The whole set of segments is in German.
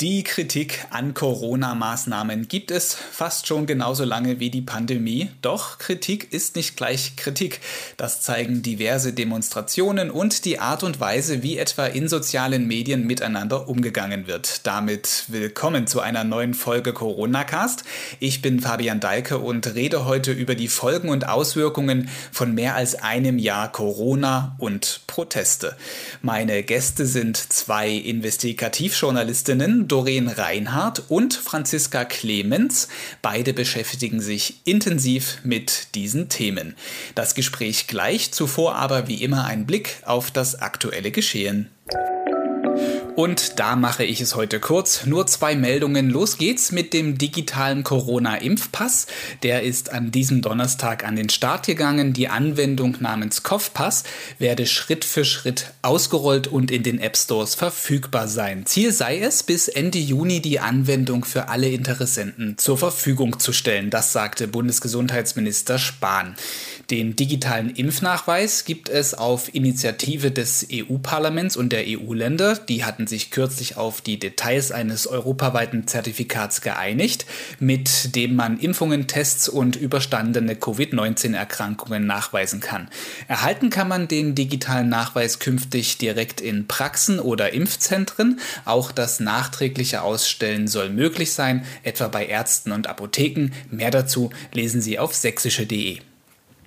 Die Kritik an Corona-Maßnahmen gibt es fast schon genauso lange wie die Pandemie. Doch Kritik ist nicht gleich Kritik. Das zeigen diverse Demonstrationen und die Art und Weise, wie etwa in sozialen Medien miteinander umgegangen wird. Damit willkommen zu einer neuen Folge Corona-Cast. Ich bin Fabian Deike und rede heute über die Folgen und Auswirkungen von mehr als einem Jahr Corona und Proteste. Meine Gäste sind zwei Investigativjournalistinnen, Doreen Reinhardt und Franziska Clemens. Beide beschäftigen sich intensiv mit diesen Themen. Das Gespräch gleich, zuvor aber wie immer ein Blick auf das aktuelle Geschehen. Und da mache ich es heute kurz. Nur zwei Meldungen. Los geht's mit dem digitalen Corona-Impfpass. Der ist an diesem Donnerstag an den Start gegangen. Die Anwendung namens Kopfpass werde Schritt für Schritt ausgerollt und in den App Stores verfügbar sein. Ziel sei es, bis Ende Juni die Anwendung für alle Interessenten zur Verfügung zu stellen. Das sagte Bundesgesundheitsminister Spahn. Den digitalen Impfnachweis gibt es auf Initiative des EU-Parlaments und der EU-Länder. Die hatten sich kürzlich auf die Details eines europaweiten Zertifikats geeinigt, mit dem man Impfungen, Tests und überstandene Covid-19-Erkrankungen nachweisen kann. Erhalten kann man den digitalen Nachweis künftig direkt in Praxen oder Impfzentren. Auch das nachträgliche Ausstellen soll möglich sein, etwa bei Ärzten und Apotheken. Mehr dazu lesen Sie auf sächsische.de.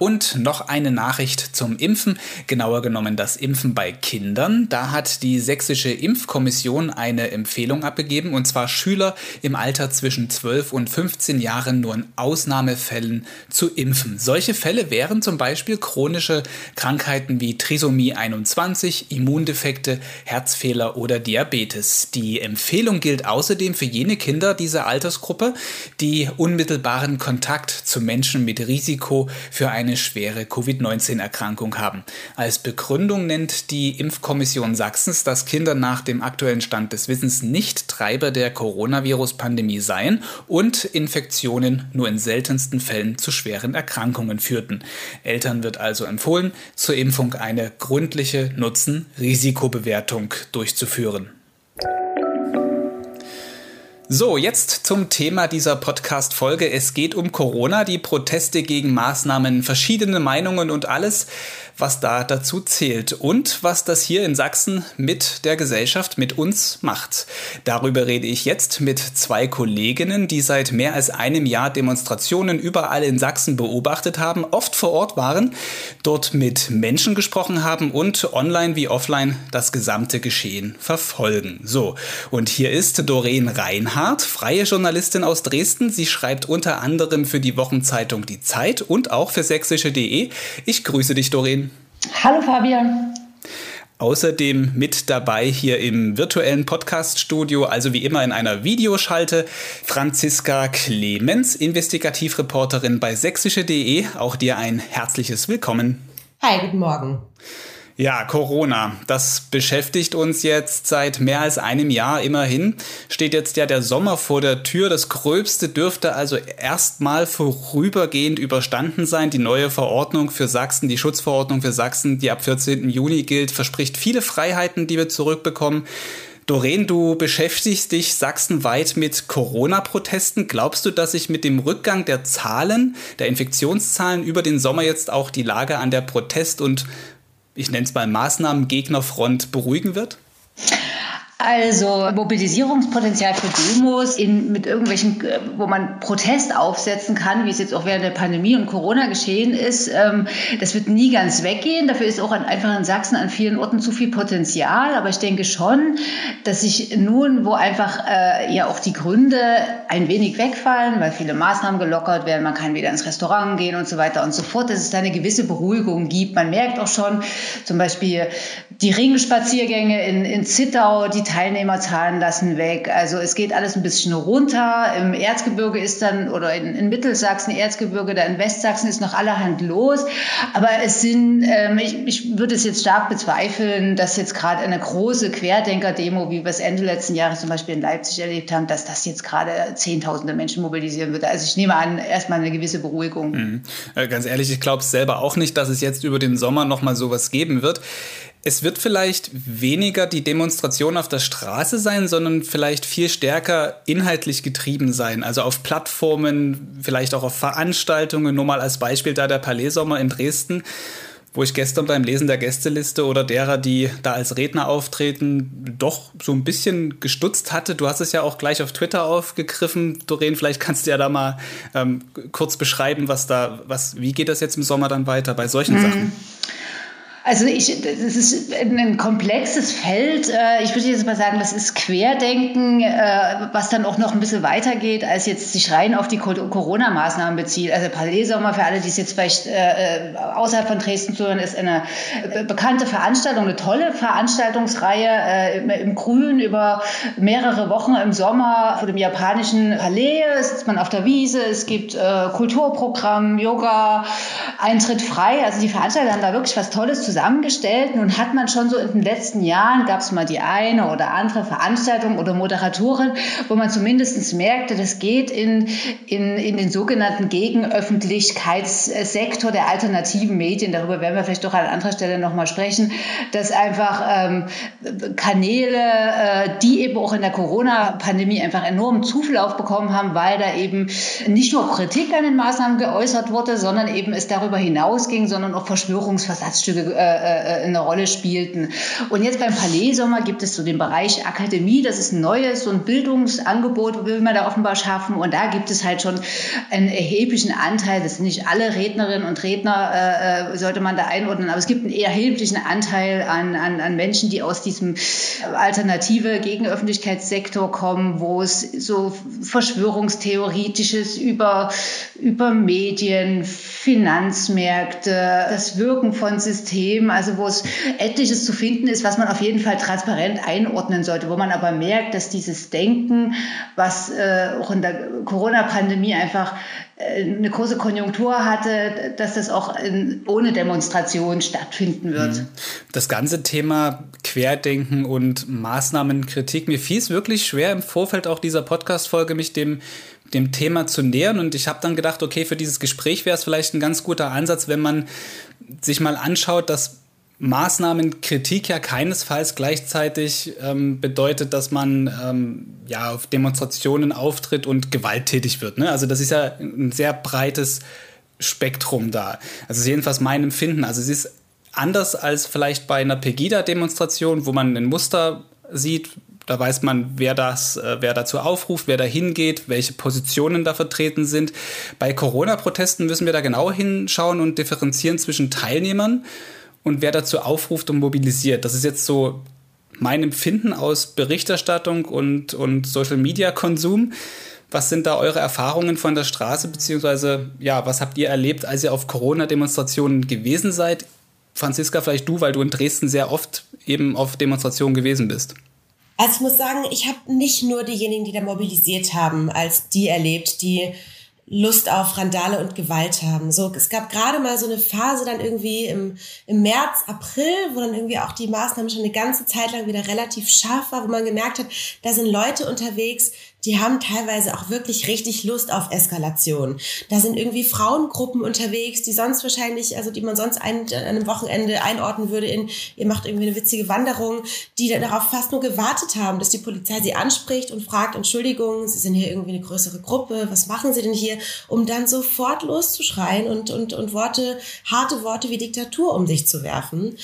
Und noch eine Nachricht zum Impfen, genauer genommen das Impfen bei Kindern. Da hat die sächsische Impfkommission eine Empfehlung abgegeben, und zwar Schüler im Alter zwischen 12 und 15 Jahren nur in Ausnahmefällen zu impfen. Solche Fälle wären zum Beispiel chronische Krankheiten wie Trisomie 21, Immundefekte, Herzfehler oder Diabetes. Die Empfehlung gilt außerdem für jene Kinder dieser Altersgruppe, die unmittelbaren Kontakt zu Menschen mit Risiko für eine schwere Covid-19-Erkrankung haben. Als Begründung nennt die Impfkommission Sachsens, dass Kinder nach dem aktuellen Stand des Wissens nicht Treiber der Coronavirus-Pandemie seien und Infektionen nur in seltensten Fällen zu schweren Erkrankungen führten. Eltern wird also empfohlen, zur Impfung eine gründliche Nutzen-Risikobewertung durchzuführen. So, jetzt zum Thema dieser Podcast-Folge. Es geht um Corona, die Proteste gegen Maßnahmen, verschiedene Meinungen und alles, was da dazu zählt und was das hier in Sachsen mit der Gesellschaft, mit uns macht. Darüber rede ich jetzt mit zwei Kolleginnen, die seit mehr als einem Jahr Demonstrationen überall in Sachsen beobachtet haben, oft vor Ort waren, dort mit Menschen gesprochen haben und online wie offline das gesamte Geschehen verfolgen. So, und hier ist Doreen Reinhardt, freie Journalistin aus Dresden. Sie schreibt unter anderem für die Wochenzeitung Die Zeit und auch für sächsische.de. Ich grüße dich, Doreen. Hallo Fabian. Außerdem mit dabei hier im virtuellen Podcast-Studio, also wie immer in einer Videoschalte, Franziska Clemens, Investigativreporterin bei sächsische.de. Auch dir ein herzliches Willkommen. Hi, guten Morgen. Ja, Corona, das beschäftigt uns jetzt seit mehr als einem Jahr immerhin. Steht jetzt ja der Sommer vor der Tür. Das Gröbste dürfte also erstmal vorübergehend überstanden sein. Die neue Verordnung für Sachsen, die Schutzverordnung für Sachsen, die ab 14. Juni gilt, verspricht viele Freiheiten, die wir zurückbekommen. Doreen, du beschäftigst dich sachsenweit mit Corona-Protesten. Glaubst du, dass sich mit dem Rückgang der Zahlen, der Infektionszahlen über den Sommer jetzt auch die Lage an der Protest- und ich nenne es mal Maßnahmen-Gegnerfront beruhigen wird? Also Mobilisierungspotenzial für Demos in, mit irgendwelchen, äh, wo man Protest aufsetzen kann, wie es jetzt auch während der Pandemie und Corona geschehen ist, ähm, das wird nie ganz weggehen. Dafür ist auch an, einfach in Sachsen an vielen Orten zu viel Potenzial. Aber ich denke schon, dass sich nun, wo einfach äh, ja auch die Gründe ein wenig wegfallen, weil viele Maßnahmen gelockert werden, man kann wieder ins Restaurant gehen und so weiter und so fort, dass es da eine gewisse Beruhigung gibt. Man merkt auch schon zum Beispiel die Ringspaziergänge in, in Zittau, die Teilnehmerzahlen lassen weg. Also es geht alles ein bisschen runter. Im Erzgebirge ist dann, oder in, in Mittelsachsen, Erzgebirge, da in Westsachsen ist noch allerhand los. Aber es sind, ähm, ich, ich würde es jetzt stark bezweifeln, dass jetzt gerade eine große Querdenker-Demo, wie wir es Ende letzten Jahres zum Beispiel in Leipzig erlebt haben, dass das jetzt gerade Zehntausende Menschen mobilisieren würde. Also ich nehme an, erstmal eine gewisse Beruhigung. Mhm. Äh, ganz ehrlich, ich glaube selber auch nicht, dass es jetzt über den Sommer nochmal sowas geben wird. Es wird vielleicht weniger die Demonstration auf der Straße sein, sondern vielleicht viel stärker inhaltlich getrieben sein. Also auf Plattformen, vielleicht auch auf Veranstaltungen. Nur mal als Beispiel da der Palais Sommer in Dresden, wo ich gestern beim Lesen der Gästeliste oder derer, die da als Redner auftreten, doch so ein bisschen gestutzt hatte. Du hast es ja auch gleich auf Twitter aufgegriffen. Doreen, vielleicht kannst du ja da mal ähm, kurz beschreiben, was da, was, wie geht das jetzt im Sommer dann weiter bei solchen mhm. Sachen? Also ich, das ist ein komplexes Feld. Äh, ich würde jetzt mal sagen, das ist Querdenken, äh, was dann auch noch ein bisschen weitergeht, als jetzt sich rein auf die Corona-Maßnahmen bezieht. Also Palais Sommer, für alle, die es jetzt vielleicht äh, außerhalb von Dresden zuhören, ist eine bekannte Veranstaltung, eine tolle Veranstaltungsreihe im Grün über mehrere Wochen im Sommer vor dem japanischen Palais. Sitzt man auf der Wiese, es gibt Kulturprogramm, Yoga, Eintritt frei. Also die Veranstalter haben da wirklich was Tolles zu zusammengestellt. Nun hat man schon so in den letzten Jahren, gab es mal die eine oder andere Veranstaltung oder Moderatorin, wo man zumindest merkte, das geht in, in, in den sogenannten Gegenöffentlichkeitssektor der alternativen Medien. Darüber werden wir vielleicht doch an anderer Stelle nochmal sprechen, dass einfach ähm, Kanäle, äh, die eben auch in der Corona-Pandemie einfach enormen Zulauf bekommen haben, weil da eben nicht nur Kritik an den Maßnahmen geäußert wurde, sondern eben es darüber hinausging, sondern auch Verschwörungsversatzstücke äh, äh, eine Rolle spielten. Und jetzt beim Palais Sommer gibt es so den Bereich Akademie, das ist ein neues, so ein Bildungsangebot, will man da offenbar schaffen. Und da gibt es halt schon einen erheblichen Anteil, das sind nicht alle Rednerinnen und Redner, äh, äh, sollte man da einordnen, aber es gibt einen erheblichen Anteil an, an, an Menschen, die aus diesem alternative Gegenöffentlichkeitssektor kommen, wo es so Verschwörungstheoretisches über, über Medien, Finanzmärkte, das Wirken von Systemen, also wo es etliches zu finden ist, was man auf jeden Fall transparent einordnen sollte, wo man aber merkt, dass dieses Denken, was äh, auch in der Corona-Pandemie einfach äh, eine große Konjunktur hatte, dass das auch in, ohne Demonstration stattfinden wird. Mhm. Das ganze Thema Querdenken und Maßnahmenkritik, mir fiel es wirklich schwer im Vorfeld auch dieser Podcast-Folge, mich dem dem Thema zu nähern. Und ich habe dann gedacht, okay, für dieses Gespräch wäre es vielleicht ein ganz guter Ansatz, wenn man sich mal anschaut, dass Maßnahmenkritik ja keinesfalls gleichzeitig ähm, bedeutet, dass man ähm, ja auf Demonstrationen auftritt und gewalttätig wird. Ne? Also das ist ja ein sehr breites Spektrum da. Also jedenfalls mein Empfinden. Also es ist anders als vielleicht bei einer Pegida-Demonstration, wo man ein Muster sieht, da weiß man, wer das, äh, wer dazu aufruft, wer da hingeht, welche Positionen da vertreten sind. Bei Corona-Protesten müssen wir da genau hinschauen und differenzieren zwischen Teilnehmern und wer dazu aufruft und mobilisiert. Das ist jetzt so mein Empfinden aus Berichterstattung und, und Social-Media-Konsum. Was sind da eure Erfahrungen von der Straße, beziehungsweise ja, was habt ihr erlebt, als ihr auf Corona-Demonstrationen gewesen seid? Franziska, vielleicht du, weil du in Dresden sehr oft eben auf Demonstrationen gewesen bist. Also ich muss sagen, ich habe nicht nur diejenigen, die da mobilisiert haben, als die erlebt, die Lust auf Randale und Gewalt haben. So, es gab gerade mal so eine Phase dann irgendwie im, im März, April, wo dann irgendwie auch die Maßnahmen schon eine ganze Zeit lang wieder relativ scharf war, wo man gemerkt hat, da sind Leute unterwegs, die haben teilweise auch wirklich richtig Lust auf Eskalation. Da sind irgendwie Frauengruppen unterwegs, die sonst wahrscheinlich, also die man sonst ein, an einem Wochenende einordnen würde in, ihr macht irgendwie eine witzige Wanderung, die darauf fast nur gewartet haben, dass die Polizei sie anspricht und fragt, Entschuldigung, Sie sind hier irgendwie eine größere Gruppe, was machen Sie denn hier? Um dann sofort loszuschreien und, und, und Worte, harte Worte wie Diktatur um sich zu werfen.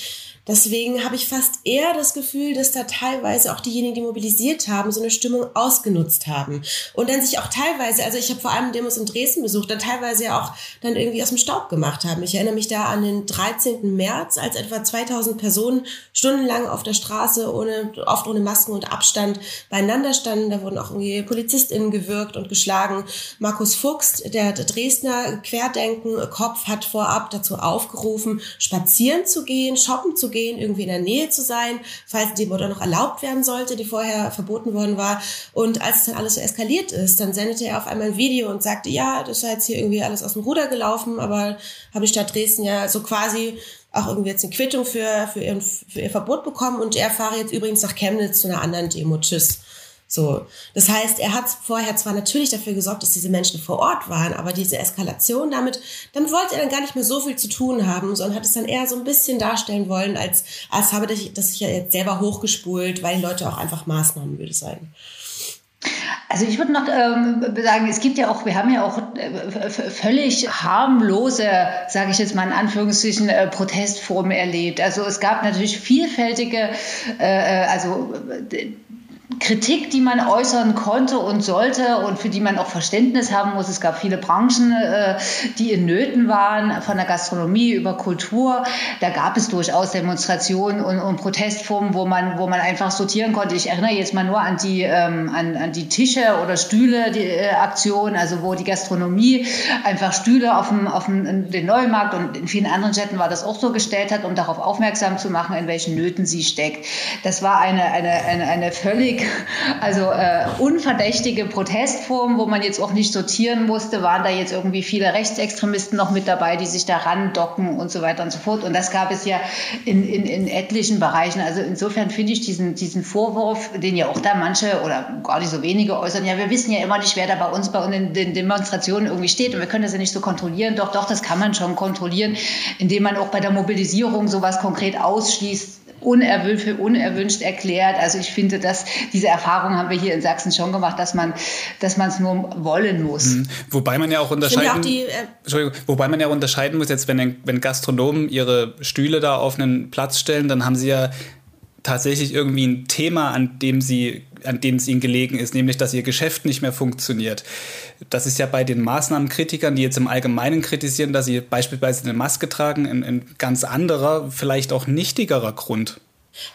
Deswegen habe ich fast eher das Gefühl, dass da teilweise auch diejenigen, die mobilisiert haben, so eine Stimmung ausgenutzt haben. Und dann sich auch teilweise, also ich habe vor allem Demos in Dresden besucht, dann teilweise ja auch dann irgendwie aus dem Staub gemacht haben. Ich erinnere mich da an den 13. März, als etwa 2000 Personen stundenlang auf der Straße ohne, oft ohne Masken und Abstand beieinander standen. Da wurden auch irgendwie PolizistInnen gewürgt und geschlagen. Markus Fuchs, der Dresdner Querdenken-Kopf, hat vorab dazu aufgerufen, spazieren zu gehen, shoppen zu gehen, gehen, irgendwie in der Nähe zu sein, falls die Demo noch erlaubt werden sollte, die vorher verboten worden war. Und als dann alles so eskaliert ist, dann sendete er auf einmal ein Video und sagte, ja, das ist jetzt hier irgendwie alles aus dem Ruder gelaufen, aber habe die Stadt Dresden ja so quasi auch irgendwie jetzt eine Quittung für, für, ihren, für ihr Verbot bekommen und er fahre jetzt übrigens nach Chemnitz zu einer anderen Demo. Tschüss. So. Das heißt, er hat vorher zwar natürlich dafür gesorgt, dass diese Menschen vor Ort waren, aber diese Eskalation damit, damit wollte er dann gar nicht mehr so viel zu tun haben, sondern hat es dann eher so ein bisschen darstellen wollen, als, als habe ich das sich ja jetzt selber hochgespult, weil die Leute auch einfach Maßnahmen würde sein. Also ich würde noch ähm, sagen, es gibt ja auch, wir haben ja auch äh, völlig harmlose, sage ich jetzt mal in Anführungsstrichen, äh, Protestformen erlebt. Also es gab natürlich vielfältige, äh, äh also Kritik, die man äußern konnte und sollte und für die man auch Verständnis haben muss. Es gab viele Branchen, äh, die in Nöten waren, von der Gastronomie über Kultur. Da gab es durchaus Demonstrationen und, und Protestformen, wo man, wo man einfach sortieren konnte. Ich erinnere jetzt mal nur an die, ähm, an, an die Tische oder Stühle, die äh, Aktion, also wo die Gastronomie einfach Stühle auf dem, auf dem den Neumarkt und in vielen anderen Städten war das auch so gestellt hat, um darauf aufmerksam zu machen, in welchen Nöten sie steckt. Das war eine, eine, eine, eine völlig völlig, also äh, unverdächtige Protestform, wo man jetzt auch nicht sortieren musste, waren da jetzt irgendwie viele Rechtsextremisten noch mit dabei, die sich daran docken und so weiter und so fort. Und das gab es ja in, in, in etlichen Bereichen. Also insofern finde ich diesen, diesen Vorwurf, den ja auch da manche oder gar nicht so wenige äußern, ja, wir wissen ja immer nicht, wer da bei uns bei uns in den Demonstrationen irgendwie steht und wir können das ja nicht so kontrollieren. Doch, doch, das kann man schon kontrollieren, indem man auch bei der Mobilisierung sowas konkret ausschließt unerwünscht, für unerwünscht erklärt. Also ich finde, dass diese Erfahrung haben wir hier in Sachsen schon gemacht, dass man, dass man es nur wollen muss. Mhm. Wobei man ja auch unterscheiden, auch die, äh wobei man ja unterscheiden muss jetzt, wenn, wenn Gastronomen ihre Stühle da auf einen Platz stellen, dann haben sie ja tatsächlich irgendwie ein Thema, an dem sie, an dem es ihnen gelegen ist, nämlich dass ihr Geschäft nicht mehr funktioniert. Das ist ja bei den Maßnahmenkritikern, die jetzt im Allgemeinen kritisieren, dass sie beispielsweise eine Maske tragen, ein, ein ganz anderer, vielleicht auch nichtigerer Grund.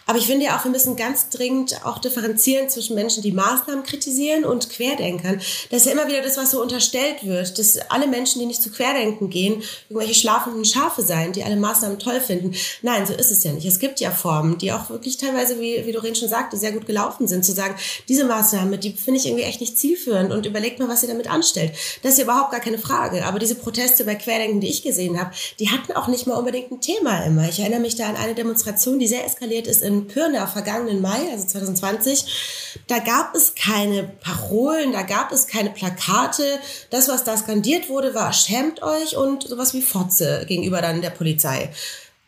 Aber ich finde ja auch, wir müssen ganz dringend auch differenzieren zwischen Menschen, die Maßnahmen kritisieren und Querdenkern. Das ist ja immer wieder das, was so unterstellt wird, dass alle Menschen, die nicht zu Querdenken gehen, irgendwelche schlafenden Schafe seien, die alle Maßnahmen toll finden. Nein, so ist es ja nicht. Es gibt ja Formen, die auch wirklich teilweise, wie, wie Doreen schon sagte, sehr gut gelaufen sind, zu sagen, diese Maßnahme, die finde ich irgendwie echt nicht zielführend und überlegt mal, was ihr damit anstellt. Das ist ja überhaupt gar keine Frage. Aber diese Proteste bei Querdenken, die ich gesehen habe, die hatten auch nicht mal unbedingt ein Thema immer. Ich erinnere mich da an eine Demonstration, die sehr eskaliert ist ist in Pirna vergangenen Mai, also 2020. Da gab es keine Parolen, da gab es keine Plakate. Das, was da skandiert wurde, war schämt euch und sowas wie Fotze gegenüber dann der Polizei.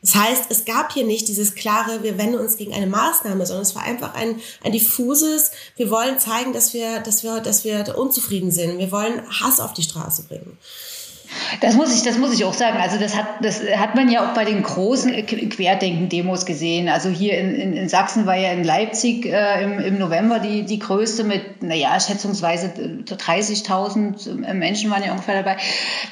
Das heißt, es gab hier nicht dieses klare, wir wenden uns gegen eine Maßnahme, sondern es war einfach ein, ein diffuses, wir wollen zeigen, dass wir, dass wir, dass wir unzufrieden sind. Wir wollen Hass auf die Straße bringen. Das muss ich, das muss ich auch sagen. Also das hat, das hat man ja auch bei den großen Querdenken-Demos gesehen. Also hier in, in, in, Sachsen war ja in Leipzig äh, im, im November die, die größte mit, naja, schätzungsweise 30.000 äh, Menschen waren ja ungefähr dabei.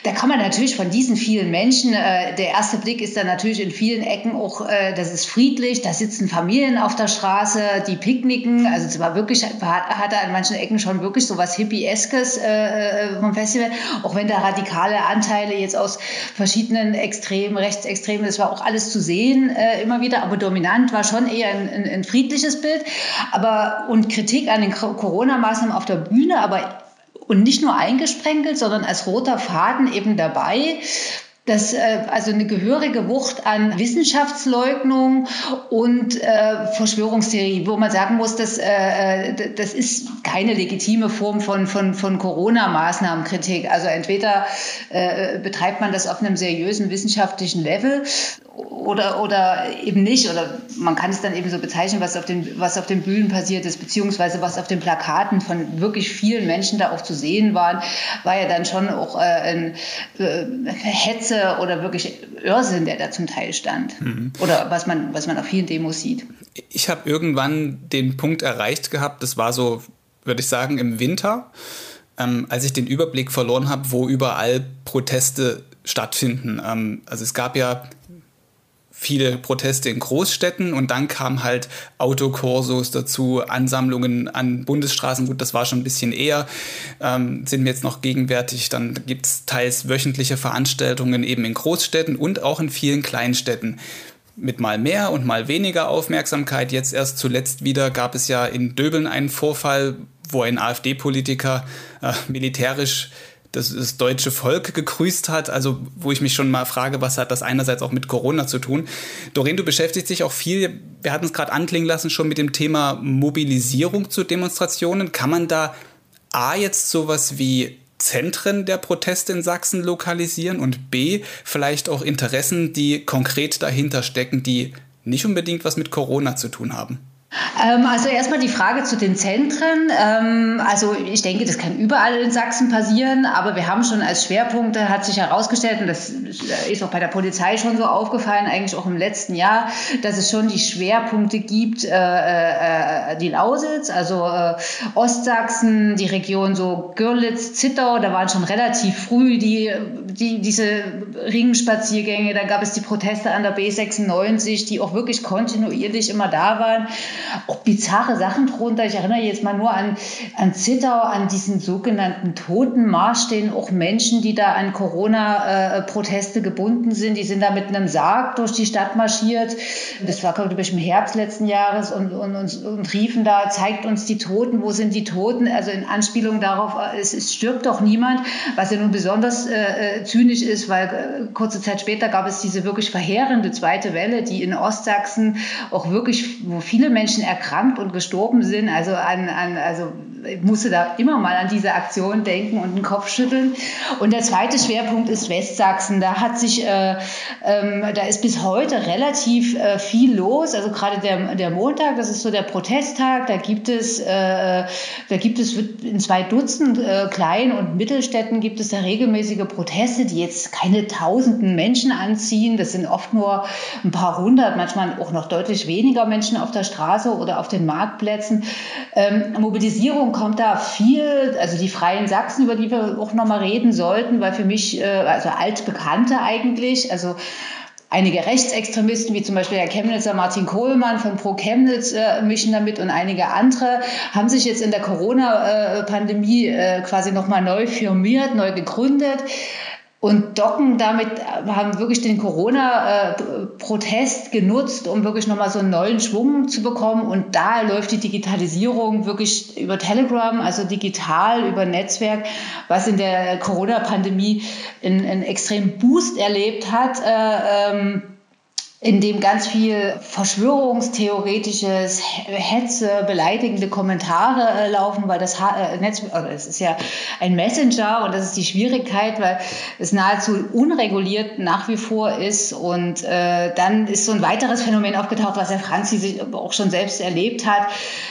Da kann man natürlich von diesen vielen Menschen, äh, der erste Blick ist dann natürlich in vielen Ecken auch, äh, das ist friedlich, da sitzen Familien auf der Straße, die picknicken. Also es war wirklich, hat, hatte an manchen Ecken schon wirklich so was Hippie-eskes äh, äh, vom Festival, auch wenn da radikale Anteile jetzt aus verschiedenen Extremen, Rechtsextremen, das war auch alles zu sehen äh, immer wieder, aber dominant war schon eher ein, ein, ein friedliches Bild. Aber und Kritik an den Corona-Maßnahmen auf der Bühne, aber und nicht nur eingesprenkelt, sondern als roter Faden eben dabei das, äh, also eine gehörige Wucht an Wissenschaftsleugnung und äh, Verschwörungstheorie, wo man sagen muss, dass, äh, das ist keine legitime Form von, von, von Corona-Maßnahmenkritik. Also entweder äh, betreibt man das auf einem seriösen wissenschaftlichen Level oder, oder eben nicht. Oder man kann es dann eben so bezeichnen, was auf den, was auf den Bühnen passiert ist, beziehungsweise was auf den Plakaten von wirklich vielen Menschen da auch zu sehen waren, war ja dann schon auch äh, ein äh, Hetze oder wirklich Irrsinn, der da zum Teil stand. Mhm. Oder was man, was man auf vielen Demos sieht. Ich habe irgendwann den Punkt erreicht gehabt, das war so, würde ich sagen, im Winter. Ähm, als ich den Überblick verloren habe, wo überall Proteste stattfinden. Ähm, also es gab ja viele Proteste in Großstädten und dann kamen halt Autokorsos dazu, Ansammlungen an Bundesstraßen. Gut, das war schon ein bisschen eher, ähm, sind mir jetzt noch gegenwärtig. Dann gibt es teils wöchentliche Veranstaltungen eben in Großstädten und auch in vielen Kleinstädten. mit mal mehr und mal weniger Aufmerksamkeit. Jetzt erst zuletzt wieder gab es ja in Döbeln einen Vorfall, wo ein AfD-Politiker äh, militärisch das, das deutsche Volk gegrüßt hat. Also wo ich mich schon mal frage, was hat das einerseits auch mit Corona zu tun? Doreen, du beschäftigst dich auch viel, wir hatten es gerade anklingen lassen, schon mit dem Thema Mobilisierung zu Demonstrationen. Kann man da A jetzt sowas wie Zentren der Proteste in Sachsen lokalisieren und B, vielleicht auch Interessen, die konkret dahinter stecken, die nicht unbedingt was mit Corona zu tun haben? Ähm, also erstmal die Frage zu den Zentren. Ähm, also ich denke, das kann überall in Sachsen passieren, aber wir haben schon als Schwerpunkte, hat sich herausgestellt, und das ist auch bei der Polizei schon so aufgefallen, eigentlich auch im letzten Jahr, dass es schon die Schwerpunkte gibt, äh, äh, die Lausitz, also äh, Ostsachsen, die Region so Görlitz, Zittau, da waren schon relativ früh die, die, diese Ringspaziergänge, dann gab es die Proteste an der B96, die auch wirklich kontinuierlich immer da waren auch bizarre Sachen drunter. Ich erinnere jetzt mal nur an, an Zittau, an diesen sogenannten Totenmarsch, den auch Menschen, die da an Corona-Proteste gebunden sind, die sind da mit einem Sarg durch die Stadt marschiert. Das war, glaube ich, im Herbst letzten Jahres und, und, und, und riefen da, zeigt uns die Toten, wo sind die Toten? Also in Anspielung darauf, es, es stirbt doch niemand, was ja nun besonders äh, äh zynisch ist, weil äh, kurze Zeit später gab es diese wirklich verheerende zweite Welle, die in Ostsachsen auch wirklich, wo viele Menschen erkrankt und gestorben sind. Also an, an also ich musste da immer mal an diese Aktion denken und den Kopf schütteln. Und der zweite Schwerpunkt ist Westsachsen. Da hat sich, äh, ähm, da ist bis heute relativ äh, viel los. Also gerade der, der Montag, das ist so der Protesttag. Da gibt es, äh, da gibt es in zwei Dutzend äh, Klein- und Mittelstädten gibt es da regelmäßige Proteste, die jetzt keine tausenden Menschen anziehen. Das sind oft nur ein paar hundert, manchmal auch noch deutlich weniger Menschen auf der Straße oder auf den Marktplätzen. Ähm, Mobilisierung kommt da viel, also die Freien Sachsen, über die wir auch nochmal reden sollten, weil für mich, äh, also altbekannte eigentlich, also einige Rechtsextremisten, wie zum Beispiel der Chemnitzer Martin Kohlmann von Pro Chemnitz äh, mischen damit und einige andere, haben sich jetzt in der Corona-Pandemie äh, quasi nochmal neu firmiert, neu gegründet und docken damit, haben wirklich den Corona-Protest genutzt, um wirklich nochmal so einen neuen Schwung zu bekommen. Und da läuft die Digitalisierung wirklich über Telegram, also digital über Netzwerk, was in der Corona-Pandemie einen, einen extremen Boost erlebt hat. Äh, ähm, in dem ganz viel verschwörungstheoretisches, Hetze, beleidigende Kommentare äh, laufen, weil das äh, Netz, also es ist ja ein Messenger und das ist die Schwierigkeit, weil es nahezu unreguliert nach wie vor ist. Und äh, dann ist so ein weiteres Phänomen aufgetaucht, was Herr Franzi sich auch schon selbst erlebt hat,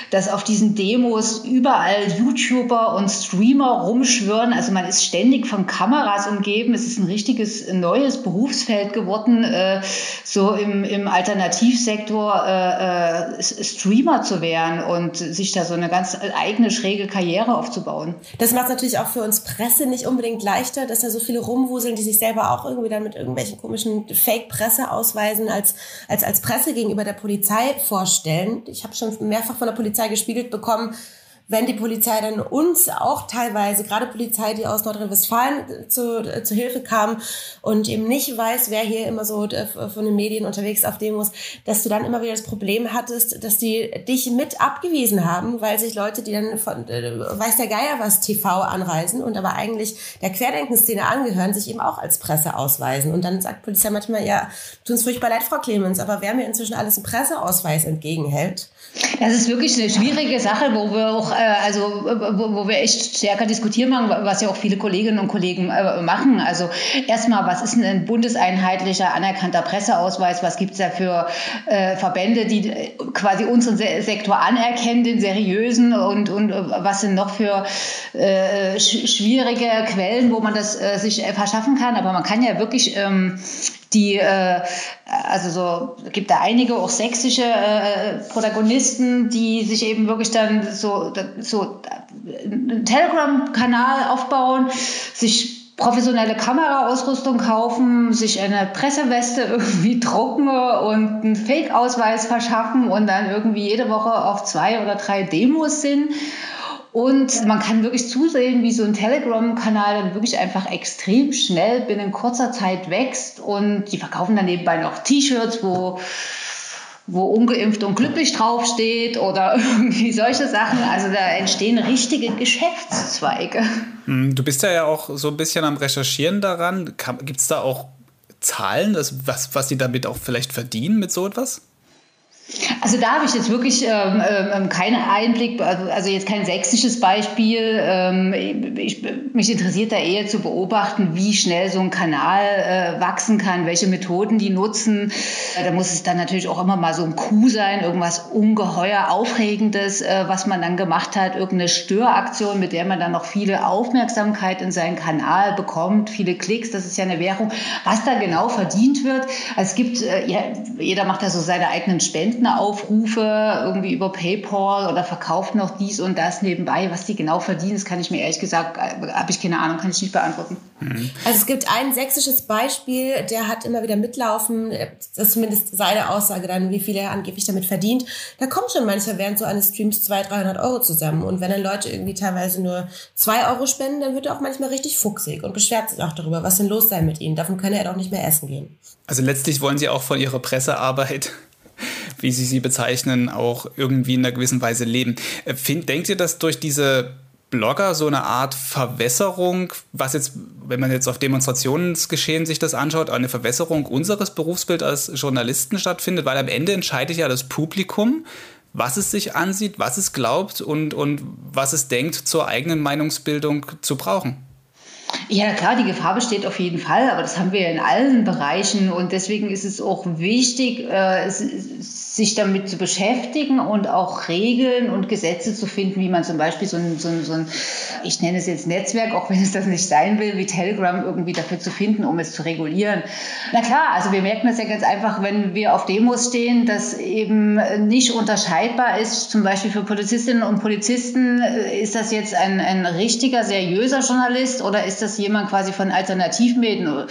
dass auf diesen Demos überall YouTuber und Streamer rumschwören. Also man ist ständig von Kameras umgeben. Es ist ein richtiges neues Berufsfeld geworden. Äh, so im, im Alternativsektor äh, äh, Streamer zu werden und sich da so eine ganz eigene schräge Karriere aufzubauen. Das macht natürlich auch für uns Presse nicht unbedingt leichter, dass da so viele rumwuseln, die sich selber auch irgendwie dann mit irgendwelchen komischen Fake-Presseausweisen als, als, als Presse gegenüber der Polizei vorstellen. Ich habe schon mehrfach von der Polizei gespiegelt bekommen, wenn die Polizei dann uns auch teilweise, gerade Polizei, die aus Nordrhein-Westfalen zu, zu Hilfe kam und eben nicht weiß, wer hier immer so äh, von den Medien unterwegs auf Demos, dass du dann immer wieder das Problem hattest, dass die dich mit abgewiesen haben, weil sich Leute, die dann von äh, weiß der Geier was TV anreisen und aber eigentlich der Querdenkenszene angehören, sich eben auch als Presse ausweisen. Und dann sagt Polizei manchmal, ja, tut uns furchtbar leid, Frau Clemens, aber wer mir inzwischen alles einen Presseausweis entgegenhält, das ist wirklich eine schwierige Sache, wo wir auch, äh, also wo, wo, wir echt stärker diskutieren, was ja auch viele Kolleginnen und Kollegen äh, machen. Also erstmal, was ist ein bundeseinheitlicher anerkannter Presseausweis? Was gibt es da für äh, Verbände, die äh, quasi unseren Se Sektor anerkennen, den seriösen? Und, und äh, was sind noch für äh, sch schwierige Quellen, wo man das sich verschaffen kann? Aber man kann ja wirklich ähm, die, äh, also so, gibt da einige auch sächsische äh, Protagonisten, die sich eben wirklich dann so, so einen Telegram-Kanal aufbauen, sich professionelle Kameraausrüstung kaufen, sich eine Presseweste irgendwie drucken und einen Fake-Ausweis verschaffen und dann irgendwie jede Woche auf zwei oder drei Demos sind Und man kann wirklich zusehen, wie so ein Telegram-Kanal dann wirklich einfach extrem schnell binnen kurzer Zeit wächst. Und die verkaufen dann nebenbei noch T-Shirts, wo wo ungeimpft und glücklich draufsteht oder irgendwie solche Sachen. Also da entstehen richtige Geschäftszweige. Hm, du bist ja auch so ein bisschen am Recherchieren daran. Gibt es da auch Zahlen, was, was die damit auch vielleicht verdienen mit so etwas? Also da habe ich jetzt wirklich ähm, ähm, keinen Einblick, also, also jetzt kein sächsisches Beispiel. Ähm, ich, mich interessiert da eher zu beobachten, wie schnell so ein Kanal äh, wachsen kann, welche Methoden die nutzen. Da muss es dann natürlich auch immer mal so ein Coup sein, irgendwas ungeheuer Aufregendes, äh, was man dann gemacht hat, irgendeine Störaktion, mit der man dann noch viele Aufmerksamkeit in seinen Kanal bekommt, viele Klicks, das ist ja eine Währung. Was da genau verdient wird, also es gibt, äh, ja, jeder macht da so seine eigenen Spenden. Spendenaufrufe irgendwie über PayPal oder verkauft noch dies und das nebenbei. Was die genau verdienen, das kann ich mir ehrlich gesagt, äh, habe ich keine Ahnung, kann ich nicht beantworten. Mhm. Also es gibt ein sächsisches Beispiel, der hat immer wieder mitlaufen, das ist zumindest seine Aussage dann, wie viel er angeblich damit verdient. Da kommt schon mancher während so eines Streams 200, 300 Euro zusammen. Und wenn dann Leute irgendwie teilweise nur 2 Euro spenden, dann wird er auch manchmal richtig fuchsig und beschwert sich auch darüber, was denn los sei mit ihnen. Davon könne er doch nicht mehr essen gehen. Also letztlich wollen sie auch von ihrer Pressearbeit wie Sie sie bezeichnen, auch irgendwie in einer gewissen Weise leben. Äh, find, denkt ihr, dass durch diese Blogger so eine Art Verwässerung, was jetzt, wenn man jetzt auf Demonstrationsgeschehen sich das anschaut, eine Verwässerung unseres Berufsbilds als Journalisten stattfindet, weil am Ende entscheidet ja das Publikum, was es sich ansieht, was es glaubt und, und was es denkt, zur eigenen Meinungsbildung zu brauchen. Ja, klar, die Gefahr besteht auf jeden Fall, aber das haben wir in allen Bereichen und deswegen ist es auch wichtig, äh, sich damit zu beschäftigen und auch Regeln und Gesetze zu finden, wie man zum Beispiel so ein, so ein, so ein ich nenne es jetzt Netzwerk, auch wenn es das nicht sein will, wie Telegram irgendwie dafür zu finden, um es zu regulieren. Na klar, also wir merken das ja ganz einfach, wenn wir auf Demos stehen, dass eben nicht unterscheidbar ist, zum Beispiel für Polizistinnen und Polizisten, äh, ist das jetzt ein, ein richtiger, seriöser Journalist oder ist das jemand quasi von Alternativmedien?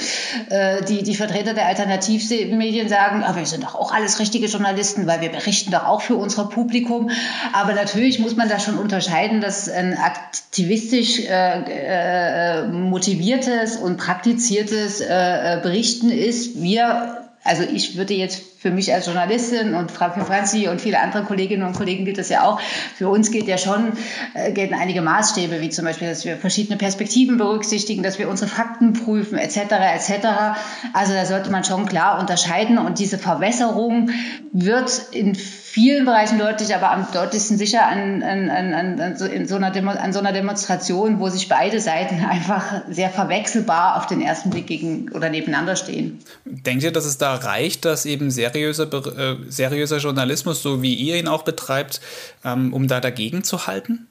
Äh, die, die Vertreter der Alternativmedien sagen, aber wir sind doch auch alles richtige Journalisten, weil wir berichten doch auch für unser Publikum. Aber natürlich muss man da schon unterscheiden, dass ein aktivistisch äh, äh, motiviertes und praktiziertes äh Berichten ist. Wir also ich würde jetzt für mich als Journalistin und für Franzi und viele andere Kolleginnen und Kollegen gilt das ja auch. Für uns gilt ja schon, äh, gelten einige Maßstäbe, wie zum Beispiel, dass wir verschiedene Perspektiven berücksichtigen, dass wir unsere Fakten prüfen, etc., etc. Also da sollte man schon klar unterscheiden und diese Verwässerung wird in vielen Bereichen deutlich, aber am deutlichsten sicher an, an, an, an, so, in so einer Demo, an so einer Demonstration, wo sich beide Seiten einfach sehr verwechselbar auf den ersten Blick gegen oder nebeneinander stehen. Denkt ihr, dass es da reicht, dass eben seriöser, äh, seriöser Journalismus, so wie ihr ihn auch betreibt, ähm, um da dagegen zu halten?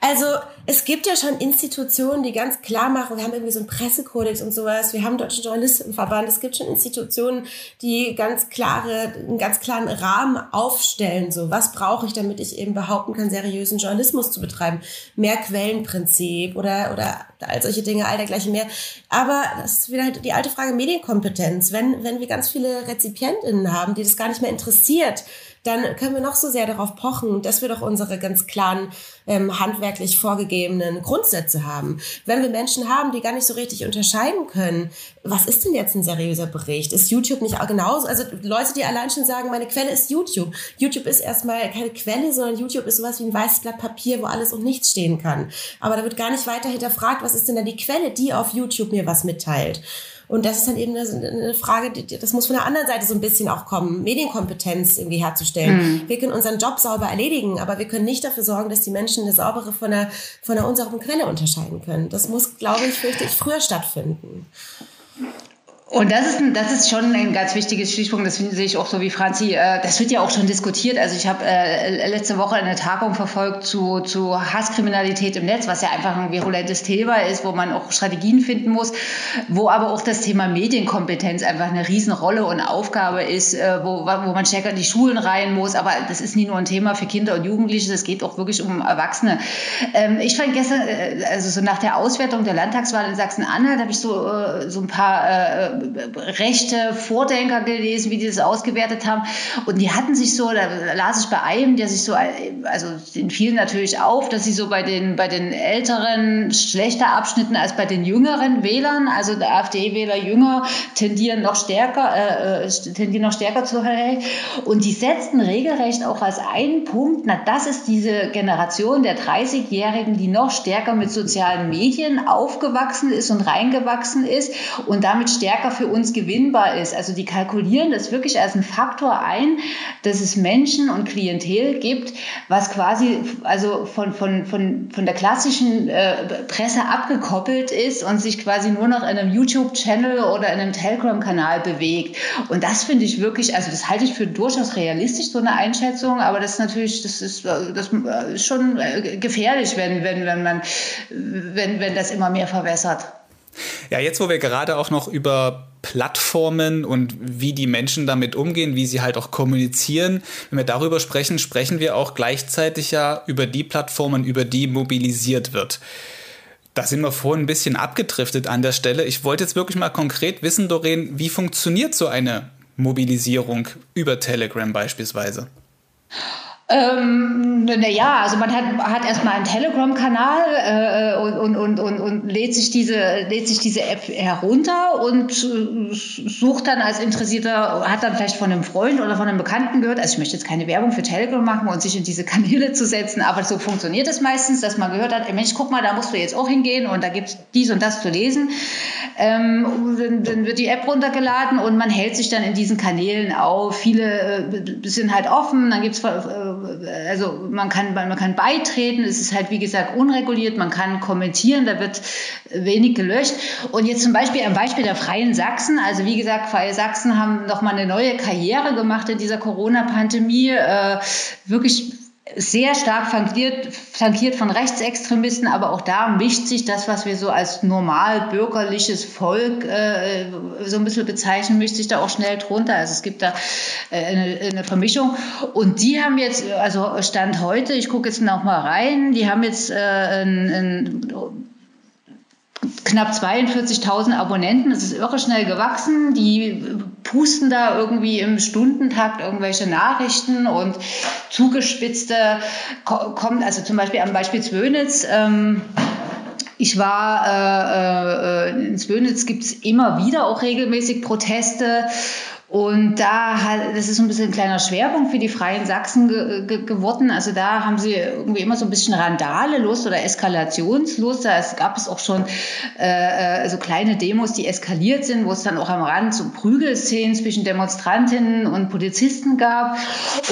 Also es gibt ja schon Institutionen, die ganz klar machen, wir haben irgendwie so einen Pressekodex und sowas, wir haben einen Deutschen Journalistenverband, es gibt schon Institutionen, die ganz klare, einen ganz klaren Rahmen aufstellen, so was brauche ich, damit ich eben behaupten kann, seriösen Journalismus zu betreiben. Mehr Quellenprinzip oder, oder all solche Dinge, all dergleichen mehr. Aber das ist wieder halt die alte Frage Medienkompetenz. Wenn, wenn wir ganz viele RezipientInnen haben, die das gar nicht mehr interessiert, dann können wir noch so sehr darauf pochen, dass wir doch unsere ganz klaren ähm, handwerklich vorgegebenen Grundsätze haben. Wenn wir Menschen haben, die gar nicht so richtig unterscheiden können, was ist denn jetzt ein seriöser Bericht? Ist YouTube nicht auch genauso? Also Leute, die allein schon sagen, meine Quelle ist YouTube. YouTube ist erstmal keine Quelle, sondern YouTube ist sowas wie ein weißes Blatt Papier, wo alles und nichts stehen kann. Aber da wird gar nicht weiter hinterfragt, was ist denn da die Quelle, die auf YouTube mir was mitteilt. Und das ist dann eben eine, Frage, das muss von der anderen Seite so ein bisschen auch kommen, Medienkompetenz irgendwie herzustellen. Mhm. Wir können unseren Job sauber erledigen, aber wir können nicht dafür sorgen, dass die Menschen eine saubere von einer, von einer unsauberen Quelle unterscheiden können. Das muss, glaube ich, fürchte ich, früher stattfinden. Und das ist, das ist schon ein ganz wichtiges Stichpunkt, das sehe ich auch so wie Franzi. Äh, das wird ja auch schon diskutiert. Also ich habe äh, letzte Woche eine Tagung verfolgt zu, zu Hasskriminalität im Netz, was ja einfach ein virulentes Thema ist, wo man auch Strategien finden muss, wo aber auch das Thema Medienkompetenz einfach eine Riesenrolle und Aufgabe ist, äh, wo, wo man stärker in die Schulen rein muss. Aber das ist nie nur ein Thema für Kinder und Jugendliche, das geht auch wirklich um Erwachsene. Ähm, ich fand gestern, also so nach der Auswertung der Landtagswahl in Sachsen-Anhalt, habe ich so, so ein paar rechte Vordenker gelesen, wie die das ausgewertet haben. Und die hatten sich so, da las ich bei einem, der sich so, also in vielen natürlich auf, dass sie so bei den, bei den Älteren schlechter abschnitten als bei den jüngeren Wählern. Also der AfD-Wähler jünger tendieren noch stärker, äh, äh tendieren noch stärker zu Und die setzten regelrecht auch als einen Punkt, na, das ist diese Generation der 30-Jährigen, die noch stärker mit sozialen Medien aufgewachsen ist und reingewachsen ist und damit stärker für uns gewinnbar ist. Also die kalkulieren das wirklich als einen Faktor ein, dass es Menschen und Klientel gibt, was quasi also von, von, von, von der klassischen äh, Presse abgekoppelt ist und sich quasi nur noch in einem YouTube-Channel oder in einem Telegram-Kanal bewegt. Und das finde ich wirklich, also das halte ich für durchaus realistisch, so eine Einschätzung, aber das ist natürlich, das ist, das ist schon äh, gefährlich, wenn, wenn, wenn man, wenn, wenn das immer mehr verwässert. Ja, jetzt, wo wir gerade auch noch über Plattformen und wie die Menschen damit umgehen, wie sie halt auch kommunizieren, wenn wir darüber sprechen, sprechen wir auch gleichzeitig ja über die Plattformen, über die mobilisiert wird. Da sind wir vorhin ein bisschen abgedriftet an der Stelle. Ich wollte jetzt wirklich mal konkret wissen, Doreen, wie funktioniert so eine Mobilisierung über Telegram beispielsweise? Ähm, naja, also man hat, hat erstmal einen Telegram-Kanal äh, und, und, und, und lädt, sich diese, lädt sich diese App herunter und sucht dann als Interessierter, hat dann vielleicht von einem Freund oder von einem Bekannten gehört, also ich möchte jetzt keine Werbung für Telegram machen und sich in diese Kanäle zu setzen, aber so funktioniert es meistens, dass man gehört hat, ey Mensch, guck mal, da musst du jetzt auch hingehen und da gibt's dies und das zu lesen. Ähm, dann, dann, wird die App runtergeladen und man hält sich dann in diesen Kanälen auf. Viele äh, sind halt offen, dann gibt's äh, also man kann, man kann beitreten, es ist halt wie gesagt unreguliert, man kann kommentieren, da wird wenig gelöscht. Und jetzt zum Beispiel am Beispiel der Freien Sachsen, also wie gesagt, Freie Sachsen haben nochmal eine neue Karriere gemacht in dieser Corona-Pandemie, äh, wirklich sehr stark flankiert, flankiert von Rechtsextremisten, aber auch da mischt sich das, was wir so als normal bürgerliches Volk äh, so ein bisschen bezeichnen, mischt sich da auch schnell drunter. Also es gibt da äh, eine, eine Vermischung. Und die haben jetzt, also Stand heute, ich gucke jetzt noch mal rein, die haben jetzt äh, ein, ein knapp 42.000 Abonnenten. Das ist irre schnell gewachsen. Die pusten da irgendwie im Stundentakt irgendwelche Nachrichten und zugespitzte kommt, also zum Beispiel am Beispiel Zwönitz. Ähm, ich war äh, äh, in Zwönitz gibt es immer wieder auch regelmäßig Proteste und da hat, das ist ein bisschen ein kleiner Schwerpunkt für die Freien Sachsen ge, ge, geworden. Also da haben sie irgendwie immer so ein bisschen Randale Lust oder Eskalationslust. Da gab es auch schon äh, äh, so kleine Demos, die eskaliert sind, wo es dann auch am Rand so Prügelszenen zwischen Demonstrantinnen und Polizisten gab.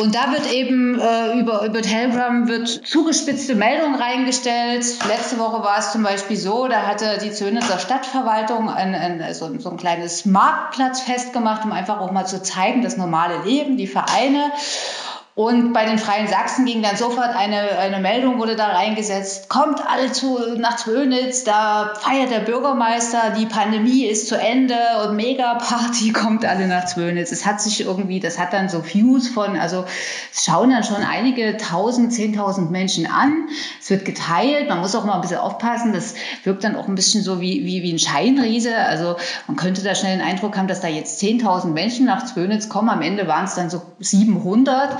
Und da wird eben äh, über, über Telegram wird zugespitzte Meldungen reingestellt. Letzte Woche war es zum Beispiel so, da hatte die Zönitzer Stadtverwaltung ein, ein, so, so ein kleines Marktplatzfest gemacht, um einfach auch mal zu zeigen, das normale Leben, die Vereine. Und bei den Freien Sachsen ging dann sofort eine, eine Meldung, wurde da reingesetzt, kommt alle zu, nach Zwönitz, da feiert der Bürgermeister, die Pandemie ist zu Ende und Mega-Party kommt alle nach Zwönitz. Es hat sich irgendwie, das hat dann so Views von, also es schauen dann schon einige tausend, zehntausend Menschen an. Es wird geteilt, man muss auch mal ein bisschen aufpassen, das wirkt dann auch ein bisschen so wie, wie, wie ein Scheinriese. Also man könnte da schnell den Eindruck haben, dass da jetzt zehntausend Menschen nach Zwönitz kommen, am Ende waren es dann so 700.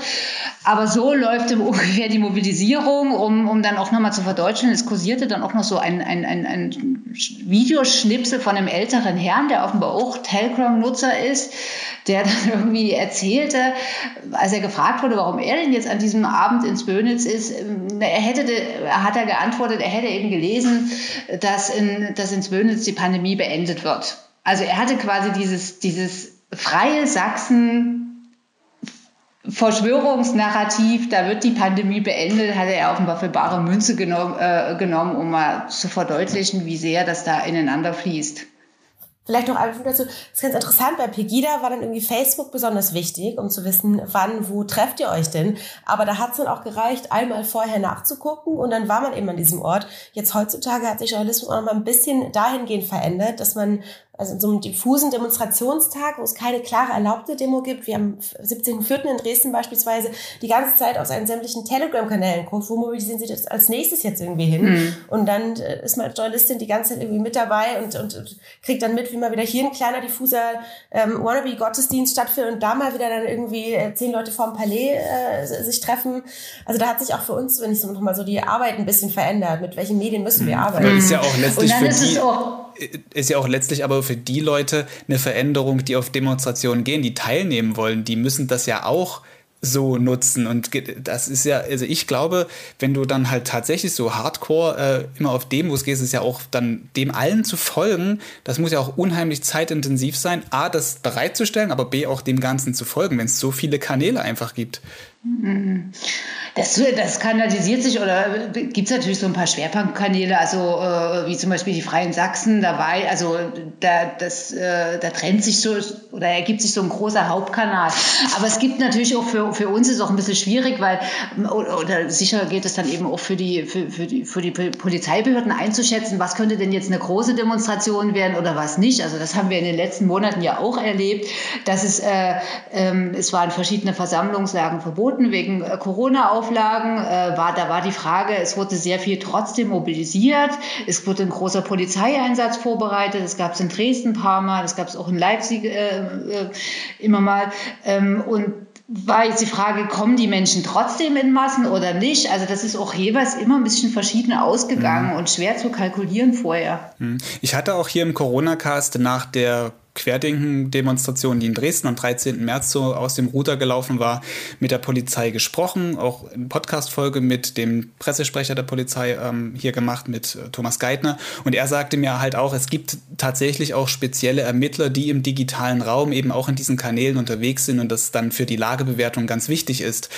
Aber so läuft ungefähr die Mobilisierung, um, um dann auch nochmal zu verdeutschen. Es kursierte dann auch noch so ein, ein, ein, ein Videoschnipsel von einem älteren Herrn, der offenbar auch Telegram-Nutzer ist, der dann irgendwie erzählte, als er gefragt wurde, warum er denn jetzt an diesem Abend ins Bönitz ist, er hätte, hat er geantwortet, er hätte eben gelesen, dass in, dass ins Bönitz die Pandemie beendet wird. Also er hatte quasi dieses, dieses freie Sachsen Verschwörungsnarrativ, da wird die Pandemie beendet, hat er offenbar für bare Münze genommen, äh, genommen, um mal zu verdeutlichen, wie sehr das da ineinander fließt. Vielleicht noch einfach dazu, das ist ganz interessant, bei Pegida war dann irgendwie Facebook besonders wichtig, um zu wissen, wann, wo trefft ihr euch denn. Aber da hat es dann auch gereicht, einmal vorher nachzugucken und dann war man eben an diesem Ort. Jetzt heutzutage hat sich Journalismus auch noch mal ein bisschen dahingehend verändert, dass man also in so einem diffusen Demonstrationstag, wo es keine klare erlaubte Demo gibt, wie am 17.04. in Dresden beispielsweise, die ganze Zeit aus seinen sämtlichen Telegram-Kanälen guckt, wo mobilisieren sie das als nächstes jetzt irgendwie hin? Mhm. Und dann äh, ist man als Journalistin die ganze Zeit irgendwie mit dabei und, und, und kriegt dann mit, wie mal wieder hier ein kleiner diffuser ähm, Wannabe-Gottesdienst stattfindet und da mal wieder dann irgendwie äh, zehn Leute vorm Palais äh, sich treffen. Also da hat sich auch für uns, wenn ich so nochmal so die Arbeit ein bisschen verändert. Mit welchen Medien müssen wir mhm. arbeiten? Das ist ja auch letztlich für die ist ja auch letztlich aber für die Leute eine Veränderung, die auf Demonstrationen gehen, die teilnehmen wollen. Die müssen das ja auch so nutzen. Und das ist ja, also ich glaube, wenn du dann halt tatsächlich so hardcore äh, immer auf Demos gehst, ist ja auch dann dem allen zu folgen, das muss ja auch unheimlich zeitintensiv sein, A, das bereitzustellen, aber B, auch dem Ganzen zu folgen, wenn es so viele Kanäle einfach gibt. Das, das kanalisiert sich oder gibt es natürlich so ein paar Schwerpunktkanäle, also äh, wie zum Beispiel die Freien Sachsen dabei, also da, das, äh, da trennt sich so oder ergibt sich so ein großer Hauptkanal. Aber es gibt natürlich auch für, für uns ist auch ein bisschen schwierig, weil oder, oder sicher geht es dann eben auch für die, für, für, die, für die Polizeibehörden einzuschätzen, was könnte denn jetzt eine große Demonstration werden oder was nicht. Also das haben wir in den letzten Monaten ja auch erlebt, dass es, äh, äh, es waren verschiedene Versammlungslagen verboten wegen äh, Corona auf Auflagen äh, war, da war die Frage, es wurde sehr viel trotzdem mobilisiert. Es wurde ein großer Polizeieinsatz vorbereitet. Das gab es in Dresden ein paar Mal, das gab es auch in Leipzig äh, äh, immer mal. Ähm, und war jetzt die Frage, kommen die Menschen trotzdem in Massen oder nicht? Also das ist auch jeweils immer ein bisschen verschieden ausgegangen mhm. und schwer zu kalkulieren vorher. Mhm. Ich hatte auch hier im Corona-Cast nach der Querdenken-Demonstration, die in Dresden am 13. März so aus dem Ruder gelaufen war, mit der Polizei gesprochen, auch in Podcast-Folge mit dem Pressesprecher der Polizei ähm, hier gemacht, mit äh, Thomas Geithner. Und er sagte mir halt auch, es gibt tatsächlich auch spezielle Ermittler, die im digitalen Raum eben auch in diesen Kanälen unterwegs sind und das dann für die Lagebewertung ganz wichtig ist.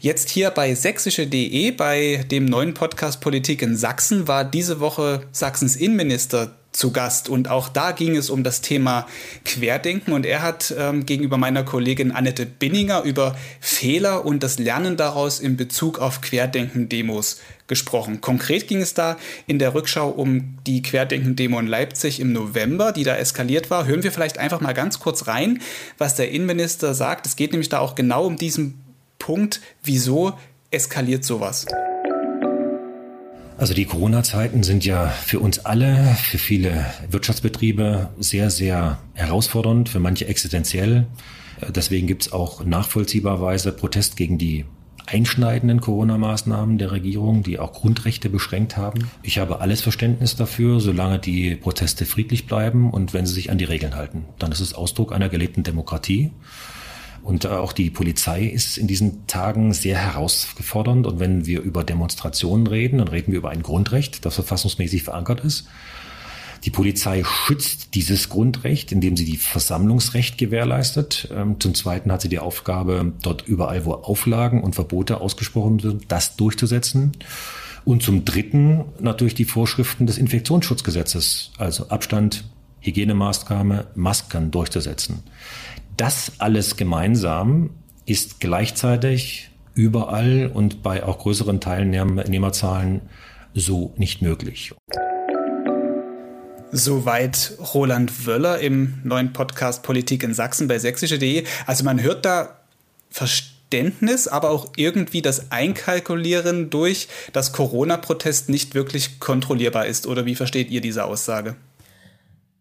Jetzt hier bei sächsische.de, bei dem neuen Podcast Politik in Sachsen, war diese Woche Sachsens Innenminister zu Gast und auch da ging es um das Thema Querdenken und er hat ähm, gegenüber meiner Kollegin Annette Binninger über Fehler und das Lernen daraus in Bezug auf Querdenken-Demos gesprochen. Konkret ging es da in der Rückschau um die Querdenken-Demo in Leipzig im November, die da eskaliert war. Hören wir vielleicht einfach mal ganz kurz rein, was der Innenminister sagt. Es geht nämlich da auch genau um diesen Punkt, wieso eskaliert sowas. Also die Corona-Zeiten sind ja für uns alle, für viele Wirtschaftsbetriebe sehr, sehr herausfordernd, für manche existenziell. Deswegen gibt es auch nachvollziehbarweise Protest gegen die einschneidenden Corona-Maßnahmen der Regierung, die auch Grundrechte beschränkt haben. Ich habe alles Verständnis dafür, solange die Proteste friedlich bleiben und wenn sie sich an die Regeln halten. Dann ist es Ausdruck einer gelebten Demokratie. Und äh, auch die Polizei ist in diesen Tagen sehr herausfordernd. Und wenn wir über Demonstrationen reden, dann reden wir über ein Grundrecht, das verfassungsmäßig verankert ist. Die Polizei schützt dieses Grundrecht, indem sie die Versammlungsrecht gewährleistet. Ähm, zum Zweiten hat sie die Aufgabe, dort überall, wo Auflagen und Verbote ausgesprochen sind, das durchzusetzen. Und zum Dritten natürlich die Vorschriften des Infektionsschutzgesetzes, also Abstand, Hygienemaßnahme, Masken durchzusetzen. Das alles gemeinsam ist gleichzeitig überall und bei auch größeren Teilnehmerzahlen so nicht möglich. Soweit Roland Wöller im neuen Podcast Politik in Sachsen bei sächsische.de. Also man hört da Verständnis, aber auch irgendwie das Einkalkulieren durch, dass Corona-Protest nicht wirklich kontrollierbar ist. Oder wie versteht ihr diese Aussage?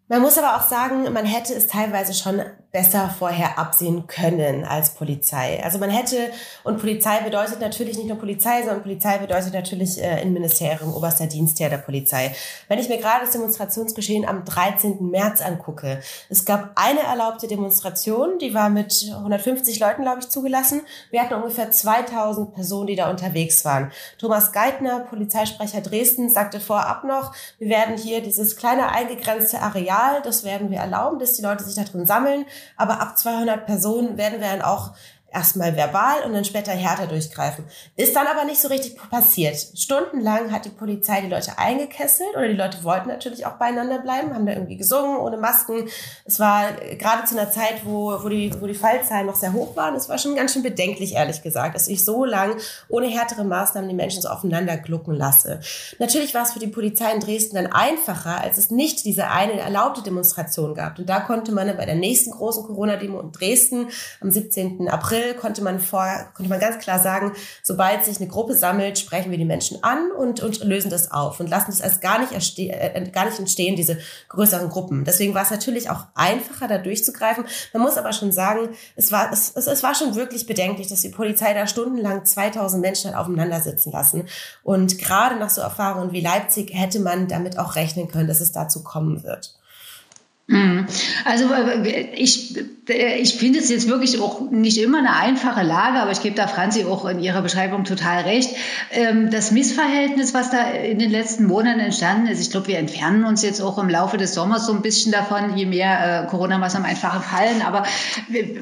Man muss aber auch sagen, man hätte es teilweise schon besser vorher absehen können als Polizei. Also man hätte, und Polizei bedeutet natürlich nicht nur Polizei, sondern Polizei bedeutet natürlich äh, Innenministerium, oberster Dienstherr der Polizei. Wenn ich mir gerade das Demonstrationsgeschehen am 13. März angucke, es gab eine erlaubte Demonstration, die war mit 150 Leuten, glaube ich, zugelassen. Wir hatten ungefähr 2000 Personen, die da unterwegs waren. Thomas Geithner, Polizeisprecher Dresden, sagte vorab noch, wir werden hier dieses kleine eingegrenzte Areal, das werden wir erlauben, dass die Leute sich da drin sammeln aber ab 200 Personen werden wir dann auch erstmal verbal und dann später härter durchgreifen. Ist dann aber nicht so richtig passiert. Stundenlang hat die Polizei die Leute eingekesselt oder die Leute wollten natürlich auch beieinander bleiben, haben da irgendwie gesungen ohne Masken. Es war gerade zu einer Zeit, wo, wo, die, wo die Fallzahlen noch sehr hoch waren. Es war schon ganz schön bedenklich, ehrlich gesagt, dass ich so lang ohne härtere Maßnahmen die Menschen so aufeinander glucken lasse. Natürlich war es für die Polizei in Dresden dann einfacher, als es nicht diese eine erlaubte Demonstration gab. Und da konnte man bei der nächsten großen Corona-Demo in Dresden am 17. April April konnte man vor, konnte man ganz klar sagen, sobald sich eine Gruppe sammelt, sprechen wir die Menschen an und, und lösen das auf und lassen es als gar nicht, äh, gar nicht entstehen, diese größeren Gruppen. Deswegen war es natürlich auch einfacher, da durchzugreifen. Man muss aber schon sagen, es war, es, es, es war schon wirklich bedenklich, dass die Polizei da stundenlang 2000 Menschen hat aufeinander sitzen lassen. Und gerade nach so Erfahrungen wie Leipzig hätte man damit auch rechnen können, dass es dazu kommen wird. Mhm. Also äh, ich, äh, ich finde es jetzt wirklich auch nicht immer eine einfache Lage, aber ich gebe da Franzi auch in ihrer Beschreibung total recht. Ähm, das Missverhältnis, was da in den letzten Monaten entstanden ist, ich glaube, wir entfernen uns jetzt auch im Laufe des Sommers so ein bisschen davon, je mehr äh, Corona-Maßnahmen einfach fallen. Aber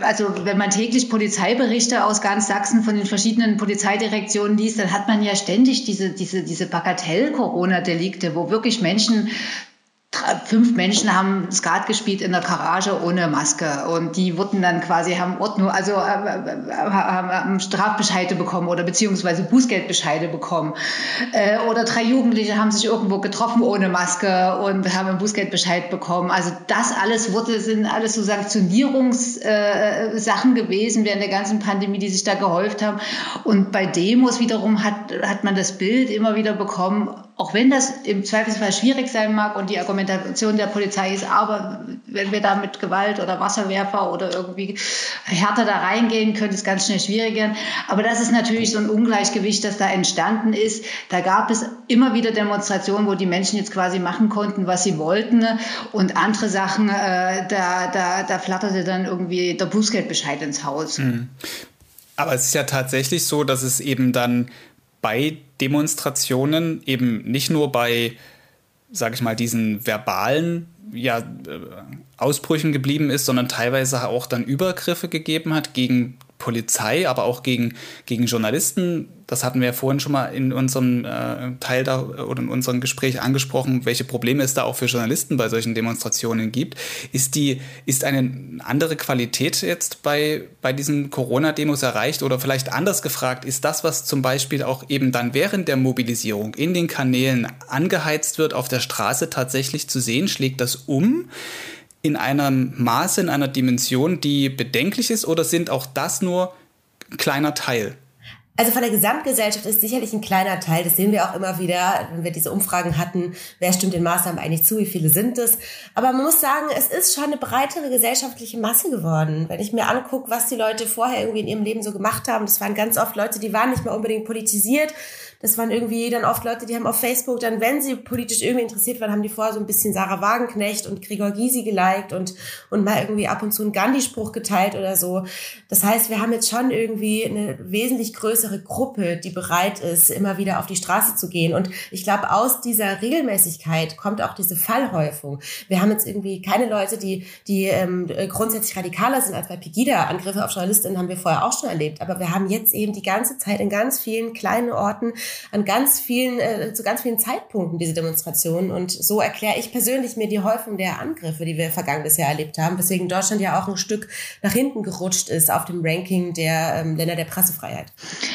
also wenn man täglich Polizeiberichte aus ganz Sachsen von den verschiedenen Polizeidirektionen liest, dann hat man ja ständig diese, diese, diese Bagatell-Corona-Delikte, wo wirklich Menschen fünf Menschen haben Skat gespielt in der Garage ohne Maske und die wurden dann quasi haben Ordnung, also äh, äh, haben Strafbescheide bekommen oder beziehungsweise Bußgeldbescheide bekommen äh, oder drei Jugendliche haben sich irgendwo getroffen ohne Maske und haben einen Bußgeldbescheid bekommen. Also das alles wurde sind alles so Sanktionierungssachen äh, gewesen während der ganzen Pandemie, die sich da gehäuft haben. Und bei Demos wiederum hat hat man das Bild immer wieder bekommen auch wenn das im Zweifelsfall schwierig sein mag und die Argumentation der Polizei ist, aber wenn wir da mit Gewalt oder Wasserwerfer oder irgendwie härter da reingehen, könnte es ganz schnell schwierig werden. Aber das ist natürlich so ein Ungleichgewicht, das da entstanden ist. Da gab es immer wieder Demonstrationen, wo die Menschen jetzt quasi machen konnten, was sie wollten und andere Sachen, äh, da, da, da flatterte dann irgendwie der Bußgeldbescheid ins Haus. Mhm. Aber es ist ja tatsächlich so, dass es eben dann bei Demonstrationen eben nicht nur bei, sage ich mal, diesen verbalen ja, äh, Ausbrüchen geblieben ist, sondern teilweise auch dann Übergriffe gegeben hat gegen Polizei, aber auch gegen, gegen Journalisten. Das hatten wir ja vorhin schon mal in unserem äh, Teil da oder in unserem Gespräch angesprochen, welche Probleme es da auch für Journalisten bei solchen Demonstrationen gibt. Ist die, ist eine andere Qualität jetzt bei, bei diesen Corona-Demos erreicht oder vielleicht anders gefragt, ist das, was zum Beispiel auch eben dann während der Mobilisierung in den Kanälen angeheizt wird, auf der Straße tatsächlich zu sehen? Schlägt das um? in einem Maße, in einer Dimension, die bedenklich ist oder sind auch das nur ein kleiner Teil? Also von der Gesamtgesellschaft ist sicherlich ein kleiner Teil. Das sehen wir auch immer wieder, wenn wir diese Umfragen hatten. Wer stimmt den Maßnahmen eigentlich zu? Wie viele sind es? Aber man muss sagen, es ist schon eine breitere gesellschaftliche Masse geworden. Wenn ich mir angucke, was die Leute vorher irgendwie in ihrem Leben so gemacht haben, das waren ganz oft Leute, die waren nicht mehr unbedingt politisiert, das waren irgendwie dann oft Leute, die haben auf Facebook dann, wenn sie politisch irgendwie interessiert waren, haben die vorher so ein bisschen Sarah Wagenknecht und Gregor Gysi geliked und, und mal irgendwie ab und zu einen Gandhi-Spruch geteilt oder so. Das heißt, wir haben jetzt schon irgendwie eine wesentlich größere Gruppe, die bereit ist, immer wieder auf die Straße zu gehen. Und ich glaube, aus dieser Regelmäßigkeit kommt auch diese Fallhäufung. Wir haben jetzt irgendwie keine Leute, die, die ähm, grundsätzlich radikaler sind als bei Pegida. Angriffe auf Journalistinnen haben wir vorher auch schon erlebt. Aber wir haben jetzt eben die ganze Zeit in ganz vielen kleinen Orten an ganz vielen, äh, zu ganz vielen Zeitpunkten diese Demonstrationen. Und so erkläre ich persönlich mir die Häufung der Angriffe, die wir vergangenes Jahr erlebt haben, weswegen Deutschland ja auch ein Stück nach hinten gerutscht ist auf dem Ranking der ähm, Länder der Pressefreiheit.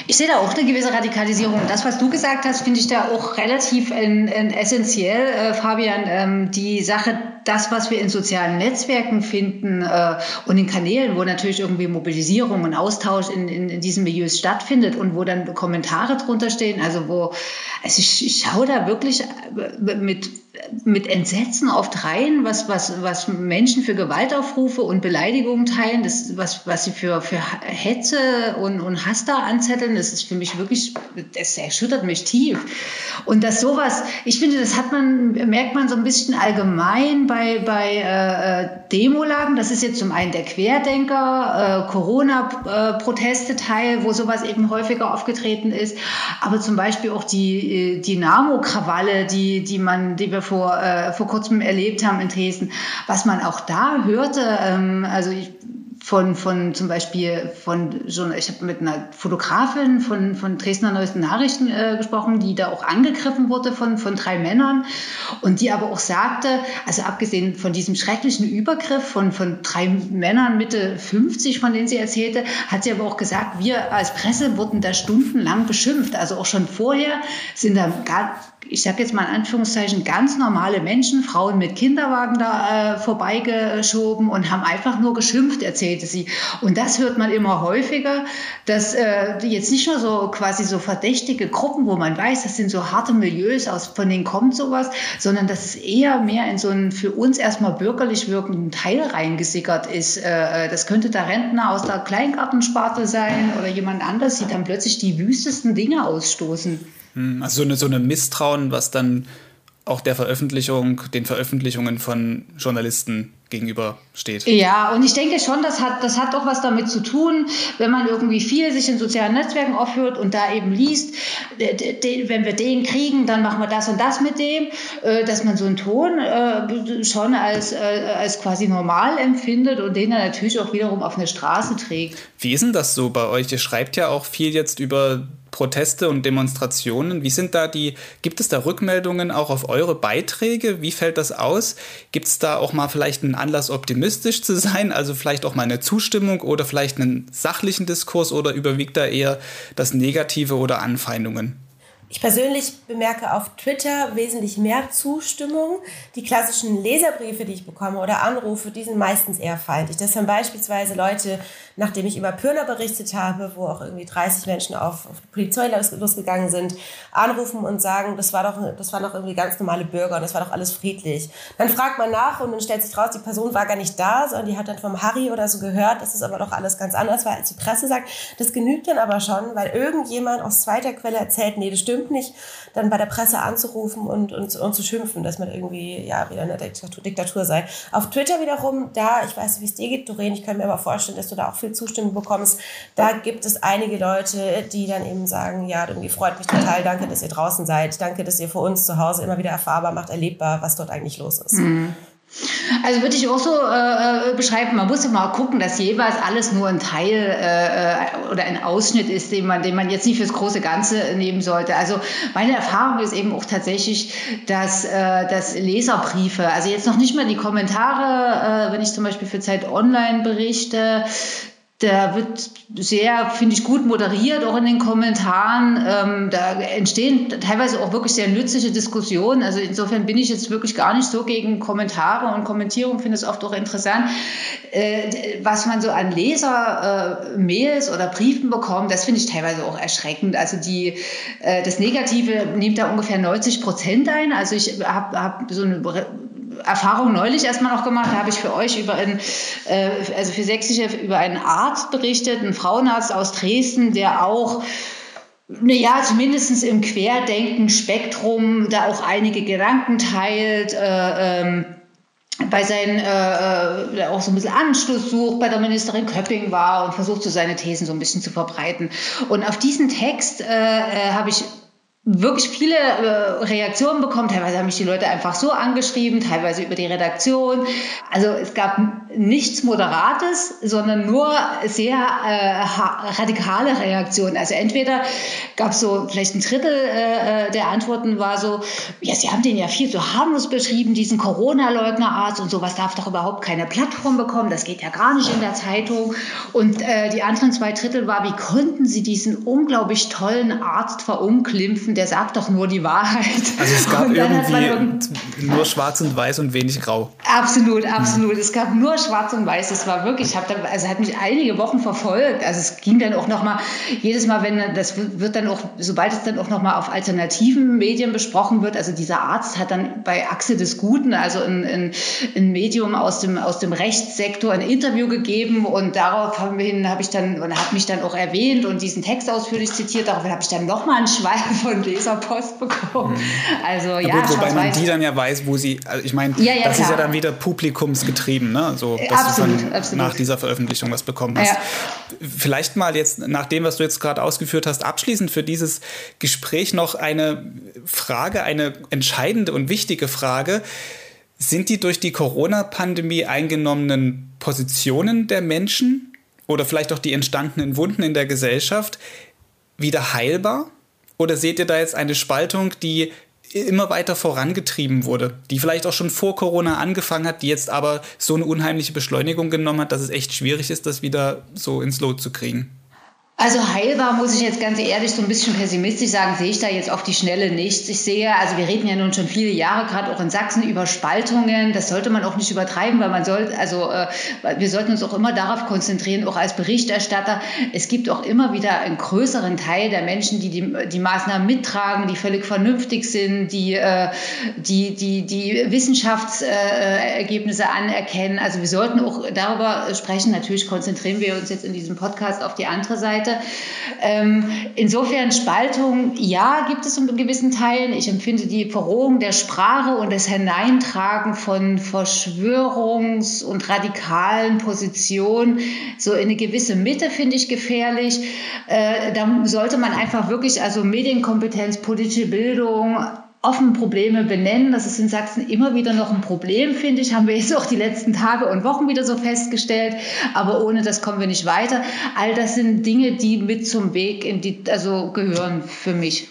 Ich sehe da auch eine gewisse Radikalisierung. Das, was du gesagt hast, finde ich da auch relativ in, in essentiell, äh, Fabian. Ähm, die Sache, das, was wir in sozialen Netzwerken finden äh, und in Kanälen, wo natürlich irgendwie Mobilisierung und Austausch in, in, in diesen Milieus stattfindet und wo dann Kommentare drunter stehen, also wo, also ich, ich schaue da wirklich äh, mit mit Entsetzen oft rein, was, was, was Menschen für Gewaltaufrufe und Beleidigungen teilen, das, was, was sie für, für Hetze und, und Hass da anzetteln, das ist für mich wirklich, das erschüttert mich tief. Und dass sowas, ich finde, das hat man, merkt man so ein bisschen allgemein bei, bei äh, äh Demolagen. Das ist jetzt zum einen der Querdenker, äh, Corona-Proteste Teil, wo sowas eben häufiger aufgetreten ist, aber zum Beispiel auch die äh, Dynamo-Krawalle, die, die die wir vor, äh, vor kurzem erlebt haben in Dresden, was man auch da hörte, ähm, also ich von, von zum Beispiel von ich habe mit einer Fotografin von, von Dresdner Neuesten Nachrichten äh, gesprochen, die da auch angegriffen wurde von, von drei Männern und die aber auch sagte, also abgesehen von diesem schrecklichen Übergriff von, von drei Männern Mitte 50, von denen sie erzählte, hat sie aber auch gesagt, wir als Presse wurden da stundenlang beschimpft. Also auch schon vorher sind da gar, ich sage jetzt mal in Anführungszeichen, ganz normale Menschen, Frauen mit Kinderwagen da äh, vorbeigeschoben und haben einfach nur geschimpft, erzählte sie. Und das hört man immer häufiger, dass äh, jetzt nicht nur so quasi so verdächtige Gruppen, wo man weiß, das sind so harte Milieus, aus, von denen kommt sowas, sondern dass es eher mehr in so einen für uns erstmal bürgerlich wirkenden Teil reingesickert ist. Äh, äh das könnte der Rentner aus der Kleingartensparte sein oder jemand anders, die dann plötzlich die wüstesten Dinge ausstoßen. Hm, also so eine, so eine Misstrauen, was dann auch der Veröffentlichung, den Veröffentlichungen von Journalisten gegenüber steht. Ja, und ich denke schon, das hat, das hat auch was damit zu tun, wenn man irgendwie viel sich in sozialen Netzwerken aufhört und da eben liest, wenn wir den kriegen, dann machen wir das und das mit dem, äh, dass man so einen Ton äh, schon als, äh, als quasi normal empfindet und den dann natürlich auch wiederum auf eine Straße trägt. Wie ist denn das so bei euch? Ihr schreibt ja auch viel jetzt über Proteste und Demonstrationen. Wie sind da die, gibt es da Rückmeldungen auch auf eure Beiträge? Wie fällt das aus? Gibt es da auch mal vielleicht einen Anlass, optimistisch zu sein? Also vielleicht auch mal eine Zustimmung oder vielleicht einen sachlichen Diskurs oder überwiegt da eher das Negative oder Anfeindungen? Ich persönlich bemerke auf Twitter wesentlich mehr Zustimmung. Die klassischen Leserbriefe, die ich bekomme oder Anrufe, die sind meistens eher feindlich. Das sind beispielsweise Leute, nachdem ich über Pirna berichtet habe, wo auch irgendwie 30 Menschen auf, auf die Polizei losgegangen sind, anrufen und sagen, das war doch, das waren doch irgendwie ganz normale Bürger und das war doch alles friedlich. Dann fragt man nach und dann stellt sich raus, die Person war gar nicht da, sondern die hat dann vom Harry oder so gehört, das ist aber doch alles ganz anders, weil als die Presse sagt, das genügt dann aber schon, weil irgendjemand aus zweiter Quelle erzählt, nee, das stimmt nicht, dann bei der Presse anzurufen und, und, und zu schimpfen, dass man irgendwie ja wieder in der Diktatur, Diktatur sei. Auf Twitter wiederum, da, ich weiß nicht, wie es dir geht, Doreen, ich kann mir aber vorstellen, dass du da auch viel Zustimmung bekommst. Da gibt es einige Leute, die dann eben sagen, ja, irgendwie freut mich total, danke, dass ihr draußen seid, danke, dass ihr für uns zu Hause immer wieder erfahrbar macht, erlebbar, was dort eigentlich los ist. Mhm. Also würde ich auch so äh, äh, beschreiben, man muss immer gucken, dass jeweils alles nur ein Teil äh, oder ein Ausschnitt ist, den man, den man jetzt nicht fürs große Ganze nehmen sollte. Also meine Erfahrung ist eben auch tatsächlich, dass, äh, dass Leserbriefe, also jetzt noch nicht mal die Kommentare, äh, wenn ich zum Beispiel für Zeit Online berichte, der wird sehr, finde ich, gut moderiert, auch in den Kommentaren. Ähm, da entstehen teilweise auch wirklich sehr nützliche Diskussionen. Also insofern bin ich jetzt wirklich gar nicht so gegen Kommentare und Kommentierung, finde es oft auch interessant. Äh, was man so an Leser-Mails äh, oder Briefen bekommt, das finde ich teilweise auch erschreckend. Also die, äh, das Negative nimmt da ungefähr 90 Prozent ein. Also ich habe hab so eine Erfahrung neulich erstmal noch gemacht. Da habe ich für euch über einen, äh, also für Sächsische über einen Arzt berichtet, einen Frauenarzt aus Dresden, der auch naja, zumindest im Querdenken-Spektrum da auch einige Gedanken teilt, äh, ähm, bei seinen äh, äh, auch so ein bisschen Anschluss sucht, bei der Ministerin Köpping war und versucht so seine Thesen so ein bisschen zu verbreiten. Und auf diesen Text äh, äh habe ich wirklich viele äh, Reaktionen bekommen. Teilweise haben mich die Leute einfach so angeschrieben, teilweise über die Redaktion. Also es gab nichts Moderates, sondern nur sehr äh, radikale Reaktionen. Also entweder gab es so vielleicht ein Drittel äh, der Antworten war so, ja, sie haben den ja viel zu harmlos beschrieben, diesen Corona-Leugnerarzt und sowas darf doch überhaupt keine Plattform bekommen, das geht ja gar nicht in der Zeitung. Und äh, die anderen zwei Drittel war, wie konnten sie diesen unglaublich tollen Arzt verunglimpfen? der sagt doch nur die Wahrheit. Also es gab irgendwie nur schwarz und weiß und wenig grau. Absolut, absolut. Mhm. Es gab nur schwarz und weiß. Es war wirklich, ich habe da, also hat mich einige Wochen verfolgt. Also es ging dann auch nochmal, jedes Mal, wenn das wird dann auch, sobald es dann auch nochmal auf alternativen Medien besprochen wird, also dieser Arzt hat dann bei Achse des Guten, also ein, ein, ein Medium aus dem, aus dem Rechtssektor ein Interview gegeben und daraufhin habe ich dann, und hat mich dann auch erwähnt und diesen Text ausführlich zitiert, daraufhin habe ich dann nochmal einen Schwall von Leserpost bekommen. Mhm. Also ja, ja gut, wobei man die dann ja weiß, wo sie, also ich meine, ja, ja, das klar. ist ja dann wieder publikumsgetrieben, ne? So, dass absolut, du absolut. nach dieser Veröffentlichung was bekommen hast. Vielleicht mal jetzt nach dem, was du jetzt gerade ausgeführt hast, abschließend für dieses Gespräch noch eine Frage, eine entscheidende und wichtige Frage. Sind die durch die Corona-Pandemie eingenommenen Positionen der Menschen oder vielleicht auch die entstandenen Wunden in der Gesellschaft wieder heilbar? Oder seht ihr da jetzt eine Spaltung, die immer weiter vorangetrieben wurde, die vielleicht auch schon vor Corona angefangen hat, die jetzt aber so eine unheimliche Beschleunigung genommen hat, dass es echt schwierig ist, das wieder so ins Lot zu kriegen? Also heilbar muss ich jetzt ganz ehrlich so ein bisschen pessimistisch sagen, sehe ich da jetzt auf die Schnelle nichts. Ich sehe, also wir reden ja nun schon viele Jahre, gerade auch in Sachsen, über Spaltungen. Das sollte man auch nicht übertreiben, weil man soll, also äh, wir sollten uns auch immer darauf konzentrieren, auch als Berichterstatter. Es gibt auch immer wieder einen größeren Teil der Menschen, die die, die Maßnahmen mittragen, die völlig vernünftig sind, die äh, die, die, die Wissenschaftsergebnisse äh, anerkennen. Also wir sollten auch darüber sprechen. Natürlich konzentrieren wir uns jetzt in diesem Podcast auf die andere Seite. Seite. Ähm, insofern Spaltung, ja, gibt es in gewissen Teilen. Ich empfinde die Verrohung der Sprache und das Hineintragen von Verschwörungs- und radikalen Positionen so in eine gewisse Mitte finde ich gefährlich. Äh, da sollte man einfach wirklich, also Medienkompetenz, politische Bildung, offen Probleme benennen. Das ist in Sachsen immer wieder noch ein Problem, finde ich. Haben wir jetzt auch die letzten Tage und Wochen wieder so festgestellt. Aber ohne das kommen wir nicht weiter. All das sind Dinge, die mit zum Weg in die, also gehören für mich.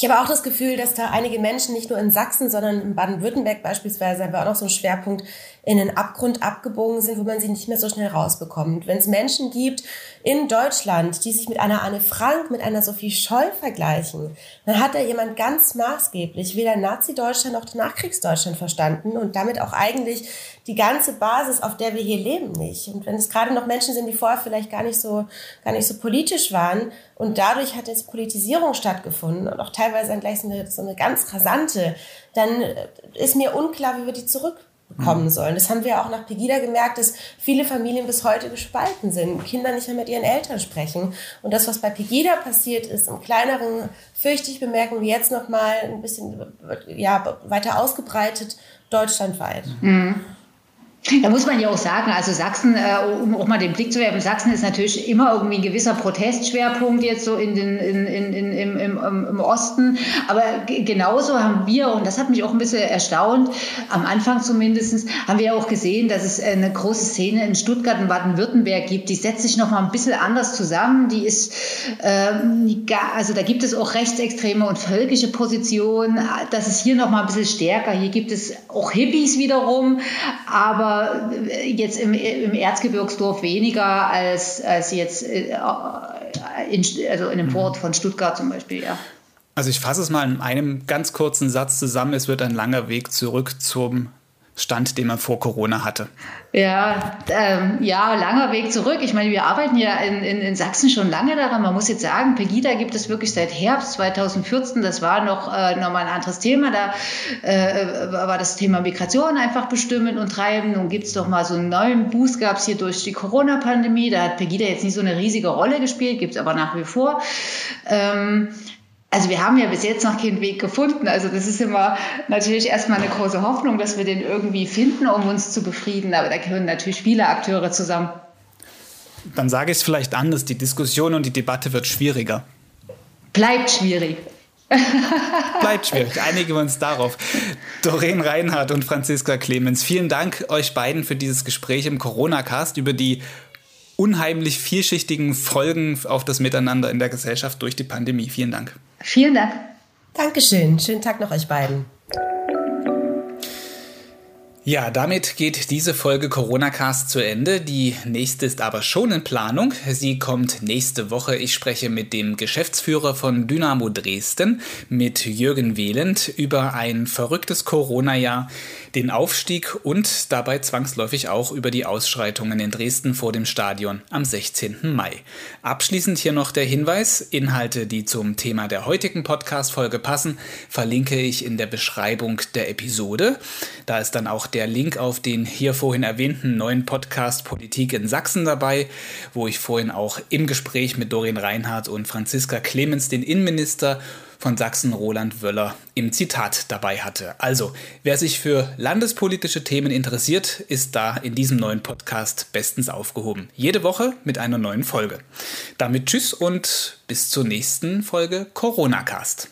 Ich habe auch das Gefühl, dass da einige Menschen nicht nur in Sachsen, sondern in Baden-Württemberg beispielsweise, haben wir auch noch so einen Schwerpunkt, in den Abgrund abgebogen sind, wo man sie nicht mehr so schnell rausbekommt. Wenn es Menschen gibt in Deutschland, die sich mit einer Anne Frank, mit einer Sophie Scholl vergleichen, dann hat da jemand ganz maßgeblich weder Nazi-Deutschland noch Nachkriegsdeutschland verstanden und damit auch eigentlich die ganze Basis, auf der wir hier leben, nicht. Und wenn es gerade noch Menschen sind, die vorher vielleicht gar nicht so, gar nicht so politisch waren und dadurch hat jetzt Politisierung stattgefunden und auch teilweise dann gleich so eine, so eine ganz rasante, dann ist mir unklar, wie wir die zurück kommen sollen. Das haben wir auch nach Pegida gemerkt, dass viele Familien bis heute gespalten sind, Kinder nicht mehr mit ihren Eltern sprechen. Und das, was bei Pegida passiert ist, im kleineren, fürchte ich, bemerken wir jetzt noch mal ein bisschen ja, weiter ausgebreitet deutschlandweit. Mhm. Da muss man ja auch sagen, also Sachsen, äh, um auch mal den Blick zu werfen, Sachsen ist natürlich immer irgendwie ein gewisser Protestschwerpunkt jetzt so in den, in, in, in, im, im, im Osten. Aber genauso haben wir, und das hat mich auch ein bisschen erstaunt, am Anfang zumindest, haben wir ja auch gesehen, dass es eine große Szene in Stuttgart und Baden-Württemberg gibt. Die setzt sich noch mal ein bisschen anders zusammen. Die ist, ähm, also da gibt es auch rechtsextreme und völkische Positionen. Das ist hier noch mal ein bisschen stärker. Hier gibt es auch Hippies wiederum, aber jetzt im, im Erzgebirgsdorf weniger als, als jetzt äh, in, also in einem Vorort von Stuttgart zum Beispiel, ja. Also ich fasse es mal in einem ganz kurzen Satz zusammen. Es wird ein langer Weg zurück zum Stand, den man vor Corona hatte? Ja, ähm, ja, langer Weg zurück. Ich meine, wir arbeiten ja in, in, in Sachsen schon lange daran. Man muss jetzt sagen, Pegida gibt es wirklich seit Herbst 2014. Das war noch, äh, noch mal ein anderes Thema. Da äh, war das Thema Migration einfach bestimmen und treiben. Nun gibt es doch mal so einen neuen Boost, gab es hier durch die Corona-Pandemie. Da hat Pegida jetzt nicht so eine riesige Rolle gespielt, gibt es aber nach wie vor. Ähm, also wir haben ja bis jetzt noch keinen Weg gefunden. Also das ist immer natürlich erstmal eine große Hoffnung, dass wir den irgendwie finden, um uns zu befrieden. Aber da gehören natürlich viele Akteure zusammen. Dann sage ich es vielleicht anders. Die Diskussion und die Debatte wird schwieriger. Bleibt schwierig. Bleibt schwierig. Einigen wir uns darauf. Doreen Reinhardt und Franziska Clemens, vielen Dank euch beiden für dieses Gespräch im Corona-Cast über die unheimlich vielschichtigen Folgen auf das Miteinander in der Gesellschaft durch die Pandemie. Vielen Dank. Vielen Dank. Dankeschön. Schönen Tag noch euch beiden. Ja, damit geht diese Folge Corona Cast zu Ende. Die nächste ist aber schon in Planung. Sie kommt nächste Woche. Ich spreche mit dem Geschäftsführer von Dynamo Dresden, mit Jürgen Wehlend, über ein verrücktes Corona-Jahr, den Aufstieg und dabei zwangsläufig auch über die Ausschreitungen in Dresden vor dem Stadion am 16. Mai. Abschließend hier noch der Hinweis, Inhalte, die zum Thema der heutigen Podcast-Folge passen, verlinke ich in der Beschreibung der Episode. Da ist dann auch der Link auf den hier vorhin erwähnten neuen Podcast Politik in Sachsen dabei, wo ich vorhin auch im Gespräch mit Doreen Reinhardt und Franziska Clemens, den Innenminister, von Sachsen Roland Wöller im Zitat dabei hatte. Also, wer sich für landespolitische Themen interessiert, ist da in diesem neuen Podcast bestens aufgehoben. Jede Woche mit einer neuen Folge. Damit tschüss und bis zur nächsten Folge Corona Cast.